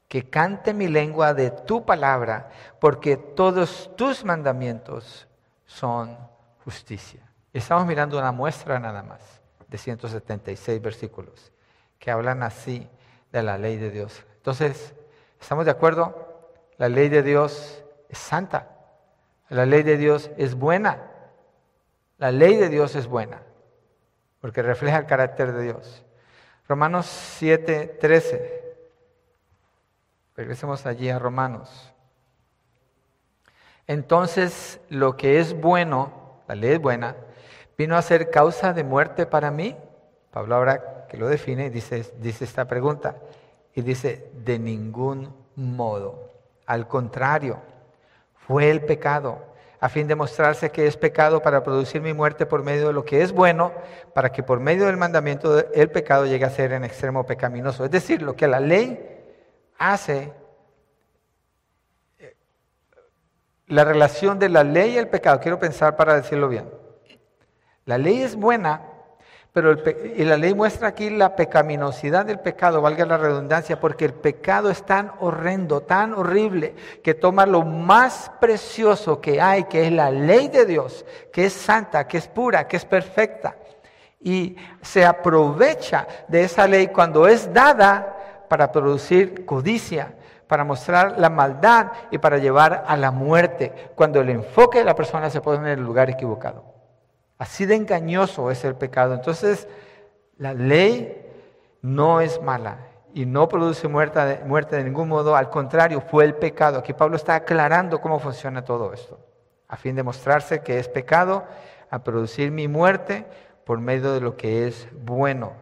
Que cante mi lengua de tu palabra, porque todos tus mandamientos son justicia. Estamos mirando una muestra nada más de 176 versículos que hablan así de la ley de Dios. Entonces, ¿estamos de acuerdo? La ley de Dios es santa. La ley de Dios es buena. La ley de Dios es buena, porque refleja el carácter de Dios. Romanos 7, 13. Regresemos allí a Romanos. Entonces, lo que es bueno, la ley es buena, vino a ser causa de muerte para mí. Pablo ahora que lo define dice, dice esta pregunta y dice, de ningún modo. Al contrario, fue el pecado a fin de mostrarse que es pecado para producir mi muerte por medio de lo que es bueno, para que por medio del mandamiento el pecado llegue a ser en extremo pecaminoso. Es decir, lo que la ley hace, eh, la relación de la ley y el pecado, quiero pensar para decirlo bien. La ley es buena pero y la ley muestra aquí la pecaminosidad del pecado, valga la redundancia, porque el pecado es tan horrendo, tan horrible, que toma lo más precioso que hay, que es la ley de Dios, que es santa, que es pura, que es perfecta, y se aprovecha de esa ley cuando es dada para producir codicia, para mostrar la maldad y para llevar a la muerte, cuando el enfoque de la persona se pone en el lugar equivocado. Así de engañoso es el pecado. Entonces, la ley no es mala y no produce muerte muerte de ningún modo. Al contrario, fue el pecado. Aquí Pablo está aclarando cómo funciona todo esto, a fin de mostrarse que es pecado a producir mi muerte por medio de lo que es bueno,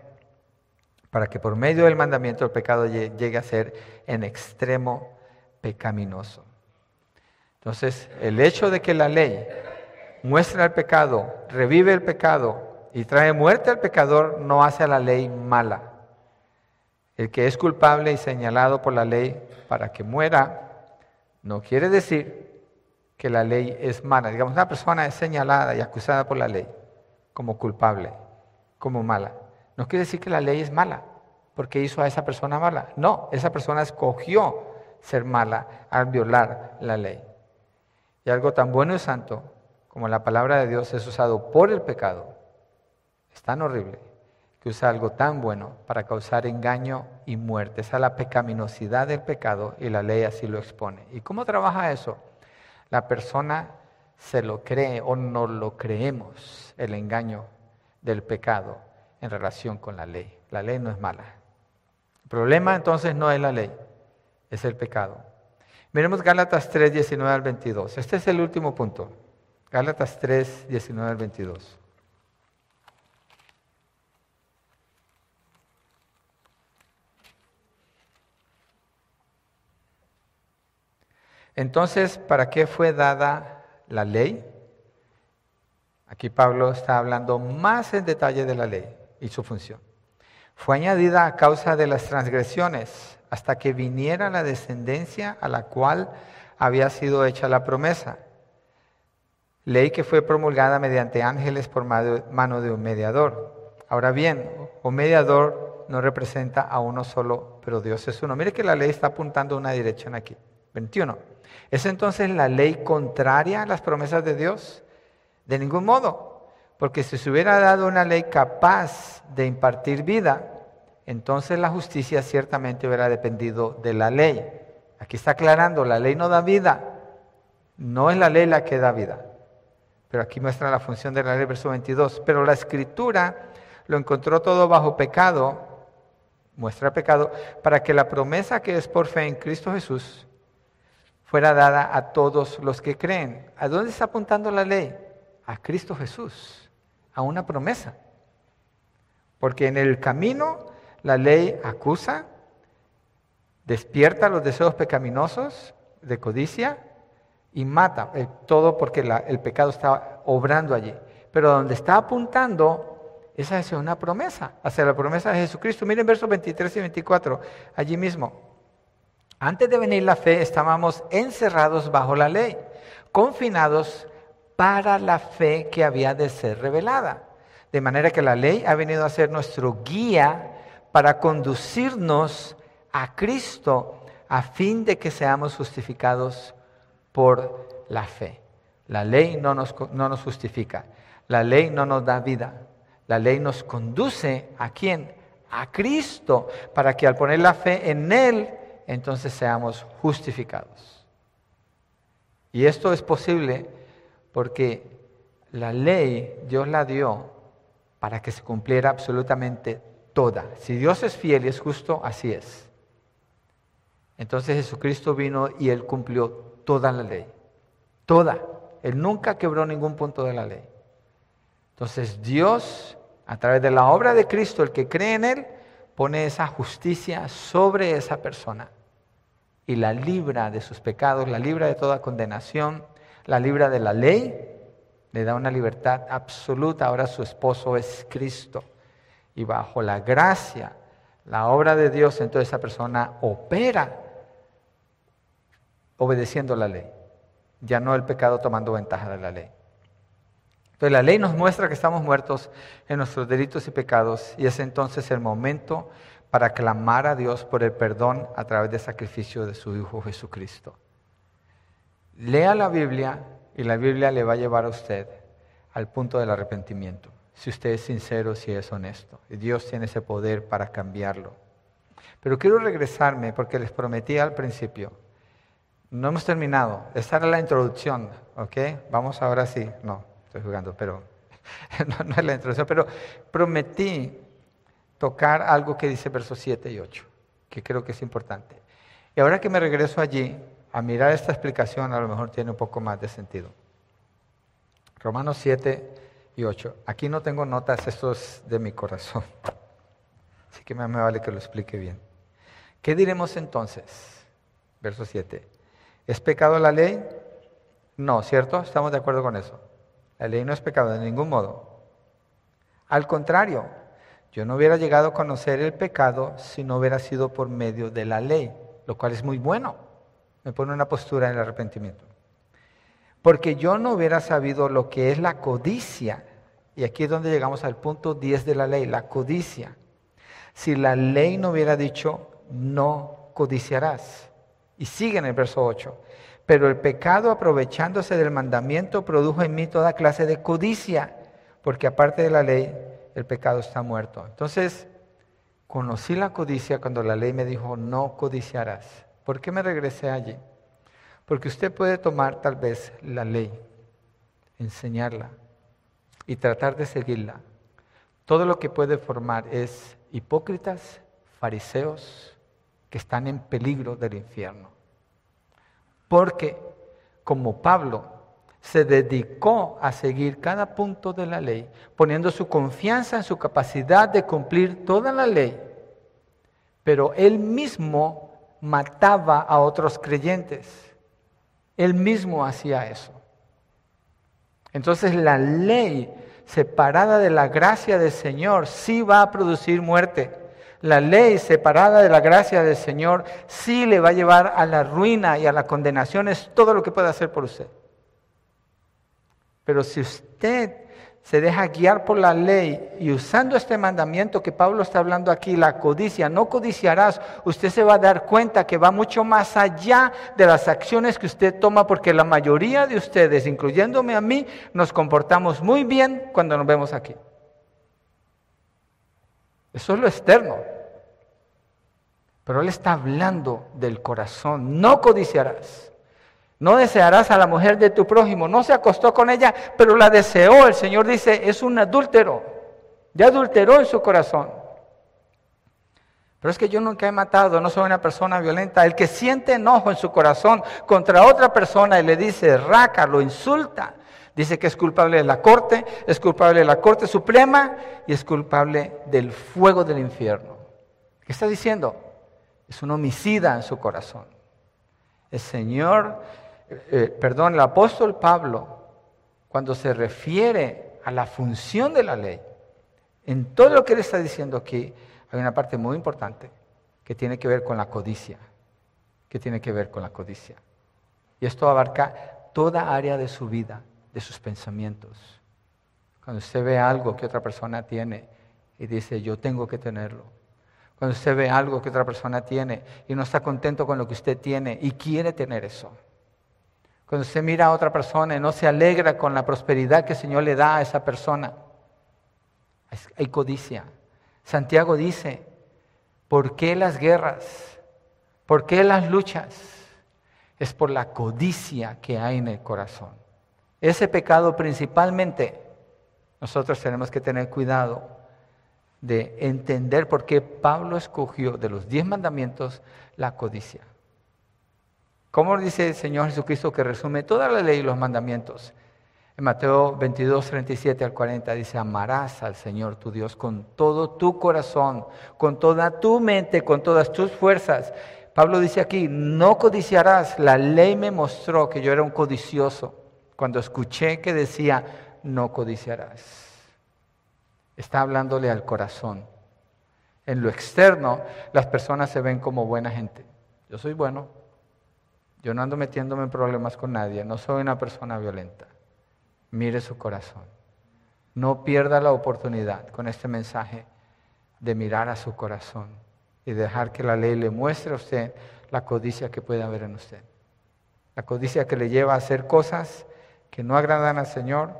para que por medio del mandamiento el pecado llegue a ser en extremo pecaminoso. Entonces, el hecho de que la ley muestra el pecado, revive el pecado y trae muerte al pecador, no hace a la ley mala. El que es culpable y señalado por la ley para que muera, no quiere decir que la ley es mala. Digamos, una persona es señalada y acusada por la ley como culpable, como mala. No quiere decir que la ley es mala, porque hizo a esa persona mala. No, esa persona escogió ser mala al violar la ley. Y algo tan bueno y santo como la palabra de Dios es usado por el pecado, es tan horrible que usa algo tan bueno para causar engaño y muerte. Esa es la pecaminosidad del pecado y la ley así lo expone. ¿Y cómo trabaja eso? La persona se lo cree o no lo creemos, el engaño del pecado en relación con la ley. La ley no es mala. El problema entonces no es la ley, es el pecado. Miremos Gálatas 3, 19 al 22. Este es el último punto. Gálatas 3, 19 al 22. Entonces, ¿para qué fue dada la ley? Aquí Pablo está hablando más en detalle de la ley y su función. Fue añadida a causa de las transgresiones hasta que viniera la descendencia a la cual había sido hecha la promesa ley que fue promulgada mediante ángeles por mano de un mediador. Ahora bien, un mediador no representa a uno solo, pero Dios es uno. Mire que la ley está apuntando una dirección aquí. 21. ¿Es entonces la ley contraria a las promesas de Dios? De ningún modo, porque si se hubiera dado una ley capaz de impartir vida, entonces la justicia ciertamente hubiera dependido de la ley. Aquí está aclarando, la ley no da vida, no es la ley la que da vida. Pero aquí muestra la función de la ley, verso 22. Pero la escritura lo encontró todo bajo pecado, muestra pecado, para que la promesa que es por fe en Cristo Jesús fuera dada a todos los que creen. ¿A dónde está apuntando la ley? A Cristo Jesús, a una promesa. Porque en el camino la ley acusa, despierta los deseos pecaminosos de codicia, y mata, eh, todo porque el pecado estaba obrando allí. Pero donde está apuntando, esa es una promesa, hacia la promesa de Jesucristo. Miren versos 23 y 24, allí mismo. Antes de venir la fe estábamos encerrados bajo la ley, confinados para la fe que había de ser revelada. De manera que la ley ha venido a ser nuestro guía para conducirnos a Cristo a fin de que seamos justificados por la fe. La ley no nos, no nos justifica, la ley no nos da vida, la ley nos conduce a quién? A Cristo, para que al poner la fe en Él, entonces seamos justificados. Y esto es posible porque la ley Dios la dio para que se cumpliera absolutamente toda. Si Dios es fiel y es justo, así es. Entonces Jesucristo vino y Él cumplió toda la ley. Toda. Él nunca quebró ningún punto de la ley. Entonces Dios, a través de la obra de Cristo, el que cree en Él, pone esa justicia sobre esa persona y la libra de sus pecados, la libra de toda condenación, la libra de la ley, le da una libertad absoluta. Ahora su esposo es Cristo. Y bajo la gracia, la obra de Dios, entonces esa persona opera obedeciendo la ley, ya no el pecado tomando ventaja de la ley. Entonces la ley nos muestra que estamos muertos en nuestros delitos y pecados y es entonces el momento para clamar a Dios por el perdón a través del sacrificio de su Hijo Jesucristo. Lea la Biblia y la Biblia le va a llevar a usted al punto del arrepentimiento, si usted es sincero, si es honesto. Y Dios tiene ese poder para cambiarlo. Pero quiero regresarme porque les prometí al principio. No hemos terminado. Esta era la introducción, ¿ok? Vamos ahora sí. No, estoy jugando, pero no, es la introducción. Pero prometí tocar algo que dice versos 7 y 8, que creo que es importante. Y ahora que me regreso allí, a mirar esta explicación a lo mejor tiene un poco más de sentido. Romanos 7 y 8. Aquí no tengo notas, esto es de mi corazón. Así que me vale que lo explique bien. ¿Qué diremos entonces? Verso 7. ¿Es pecado la ley? No, ¿cierto? Estamos de acuerdo con eso. La ley no es pecado de ningún modo. Al contrario, yo no hubiera llegado a conocer el pecado si no hubiera sido por medio de la ley, lo cual es muy bueno me pone una postura en el arrepentimiento. Porque yo no hubiera sabido lo que es la codicia. Y aquí es donde llegamos al punto 10 de la ley, la codicia. Si la ley no hubiera dicho, no codiciarás. Y sigue en el verso 8. Pero el pecado, aprovechándose del mandamiento, produjo en mí toda clase de codicia, porque aparte de la ley, el pecado está muerto. Entonces, conocí la codicia cuando la ley me dijo, no codiciarás. ¿Por qué me regresé allí? Porque usted puede tomar tal vez la ley, enseñarla y tratar de seguirla. Todo lo que puede formar es hipócritas, fariseos, que están en peligro del infierno. Porque como Pablo se dedicó a seguir cada punto de la ley, poniendo su confianza en su capacidad de cumplir toda la ley, pero él mismo mataba a otros creyentes. Él mismo hacía eso. Entonces la ley separada de la gracia del Señor sí va a producir muerte. La ley separada de la gracia del Señor sí le va a llevar a la ruina y a la condenación. Es todo lo que puede hacer por usted. Pero si usted se deja guiar por la ley y usando este mandamiento que Pablo está hablando aquí, la codicia, no codiciarás, usted se va a dar cuenta que va mucho más allá de las acciones que usted toma, porque la mayoría de ustedes, incluyéndome a mí, nos comportamos muy bien cuando nos vemos aquí. Eso es lo externo. Pero él está hablando del corazón, no codiciarás. No desearás a la mujer de tu prójimo. No se acostó con ella, pero la deseó. El Señor dice, es un adúltero. Ya adulteró en su corazón. Pero es que yo nunca he matado, no soy una persona violenta. El que siente enojo en su corazón contra otra persona y le dice raca, lo insulta, dice que es culpable de la corte, es culpable de la corte suprema y es culpable del fuego del infierno. ¿Qué está diciendo? Es un homicida en su corazón. El Señor eh, perdón, el apóstol Pablo, cuando se refiere a la función de la ley, en todo lo que él está diciendo aquí, hay una parte muy importante que tiene que ver con la codicia, que tiene que ver con la codicia. Y esto abarca toda área de su vida, de sus pensamientos. Cuando usted ve algo que otra persona tiene y dice, yo tengo que tenerlo. Cuando usted ve algo que otra persona tiene y no está contento con lo que usted tiene y quiere tener eso. Cuando usted mira a otra persona y no se alegra con la prosperidad que el Señor le da a esa persona. Hay codicia. Santiago dice, ¿por qué las guerras? ¿Por qué las luchas? Es por la codicia que hay en el corazón. Ese pecado principalmente nosotros tenemos que tener cuidado de entender por qué Pablo escogió de los diez mandamientos la codicia. ¿Cómo dice el Señor Jesucristo que resume toda la ley y los mandamientos? En Mateo 22, 37 al 40 dice, amarás al Señor tu Dios con todo tu corazón, con toda tu mente, con todas tus fuerzas. Pablo dice aquí, no codiciarás. La ley me mostró que yo era un codicioso cuando escuché que decía, no codiciarás. Está hablándole al corazón. En lo externo, las personas se ven como buena gente. Yo soy bueno. Yo no ando metiéndome en problemas con nadie. No soy una persona violenta. Mire su corazón. No pierda la oportunidad con este mensaje de mirar a su corazón y dejar que la ley le muestre a usted la codicia que puede haber en usted. La codicia que le lleva a hacer cosas que no agradan al Señor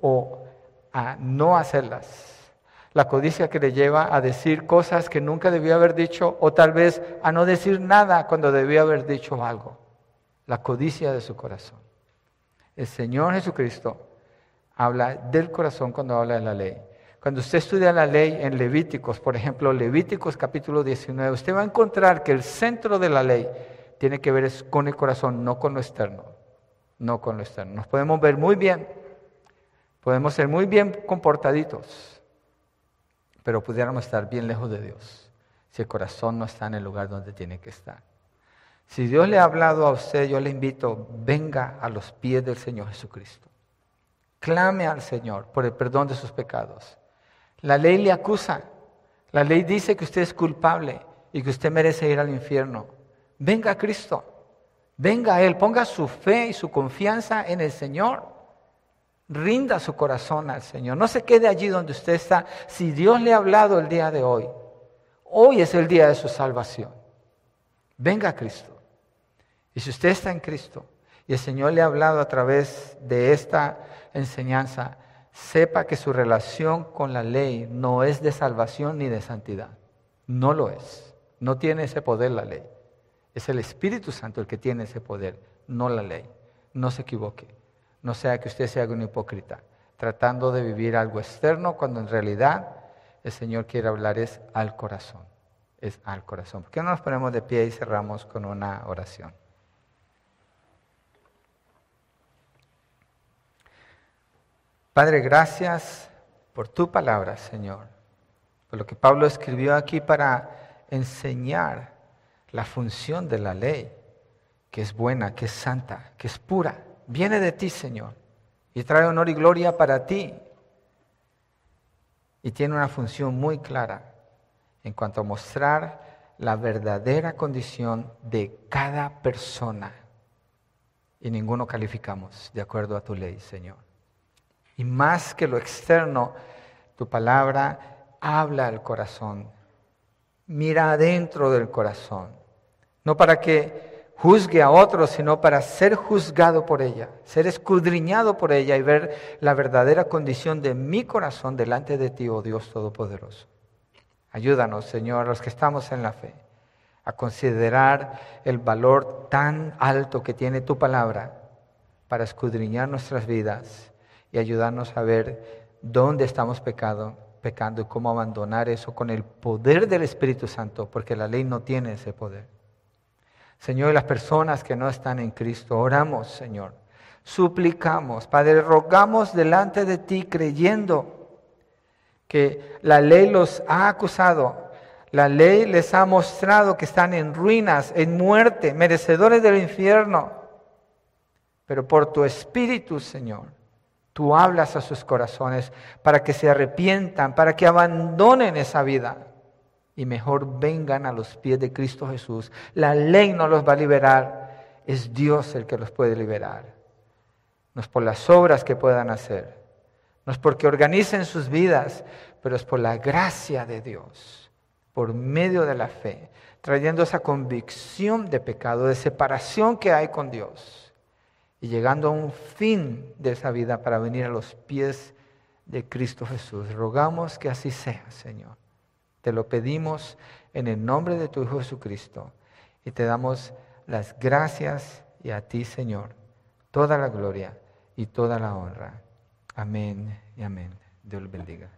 o a no hacerlas. La codicia que le lleva a decir cosas que nunca debió haber dicho o tal vez a no decir nada cuando debió haber dicho algo. La codicia de su corazón. El Señor Jesucristo habla del corazón cuando habla de la ley. Cuando usted estudia la ley en Levíticos, por ejemplo, Levíticos capítulo 19, usted va a encontrar que el centro de la ley tiene que ver con el corazón, no con lo externo. No con lo externo. Nos podemos ver muy bien, Podemos ser muy bien comportaditos, pero pudiéramos estar bien lejos de Dios si el corazón no está en el lugar donde tiene que estar. Si Dios le ha hablado a usted, yo le invito, venga a los pies del Señor Jesucristo. Clame al Señor por el perdón de sus pecados. La ley le acusa. La ley dice que usted es culpable y que usted merece ir al infierno. Venga a Cristo. Venga a Él. Ponga su fe y su confianza en el Señor. Rinda su corazón al Señor. No se quede allí donde usted está. Si Dios le ha hablado el día de hoy, hoy es el día de su salvación. Venga a Cristo. Y si usted está en Cristo y el Señor le ha hablado a través de esta enseñanza, sepa que su relación con la ley no es de salvación ni de santidad. No lo es. No tiene ese poder la ley. Es el Espíritu Santo el que tiene ese poder, no la ley. No se equivoque. No sea que usted sea un hipócrita, tratando de vivir algo externo cuando en realidad el Señor quiere hablar es al corazón, es al corazón. ¿Por qué no nos ponemos de pie y cerramos con una oración? Padre, gracias por tu palabra, Señor, por lo que Pablo escribió aquí para enseñar la función de la ley, que es buena, que es santa, que es pura viene de ti, Señor, y trae honor y gloria para ti. Y tiene una función muy clara en cuanto a mostrar la verdadera condición de cada persona. Y ninguno calificamos de acuerdo a tu ley, Señor. Y más que lo externo, tu palabra habla al corazón, mira adentro del corazón. No para que juzgue a otros, sino para ser juzgado por ella, ser escudriñado por ella y ver la verdadera condición de mi corazón delante de ti, oh Dios Todopoderoso. Ayúdanos, Señor, los que estamos en la fe, a considerar el valor tan alto que tiene tu palabra para escudriñar nuestras vidas y ayudarnos a ver dónde estamos pecado, pecando y cómo abandonar eso con el poder del Espíritu Santo, porque la ley no tiene ese poder. Señor, las personas que no están en Cristo, oramos, Señor. Suplicamos, Padre, rogamos delante de ti creyendo que la ley los ha acusado, la ley les ha mostrado que están en ruinas, en muerte, merecedores del infierno. Pero por tu Espíritu, Señor, tú hablas a sus corazones para que se arrepientan, para que abandonen esa vida. Y mejor vengan a los pies de Cristo Jesús. La ley no los va a liberar, es Dios el que los puede liberar. No es por las obras que puedan hacer, no es porque organicen sus vidas, pero es por la gracia de Dios, por medio de la fe, trayendo esa convicción de pecado, de separación que hay con Dios y llegando a un fin de esa vida para venir a los pies de Cristo Jesús. Rogamos que así sea, Señor. Te lo pedimos en el nombre de tu Hijo Jesucristo y te damos las gracias y a ti, Señor, toda la gloria y toda la honra. Amén y amén. Dios bendiga.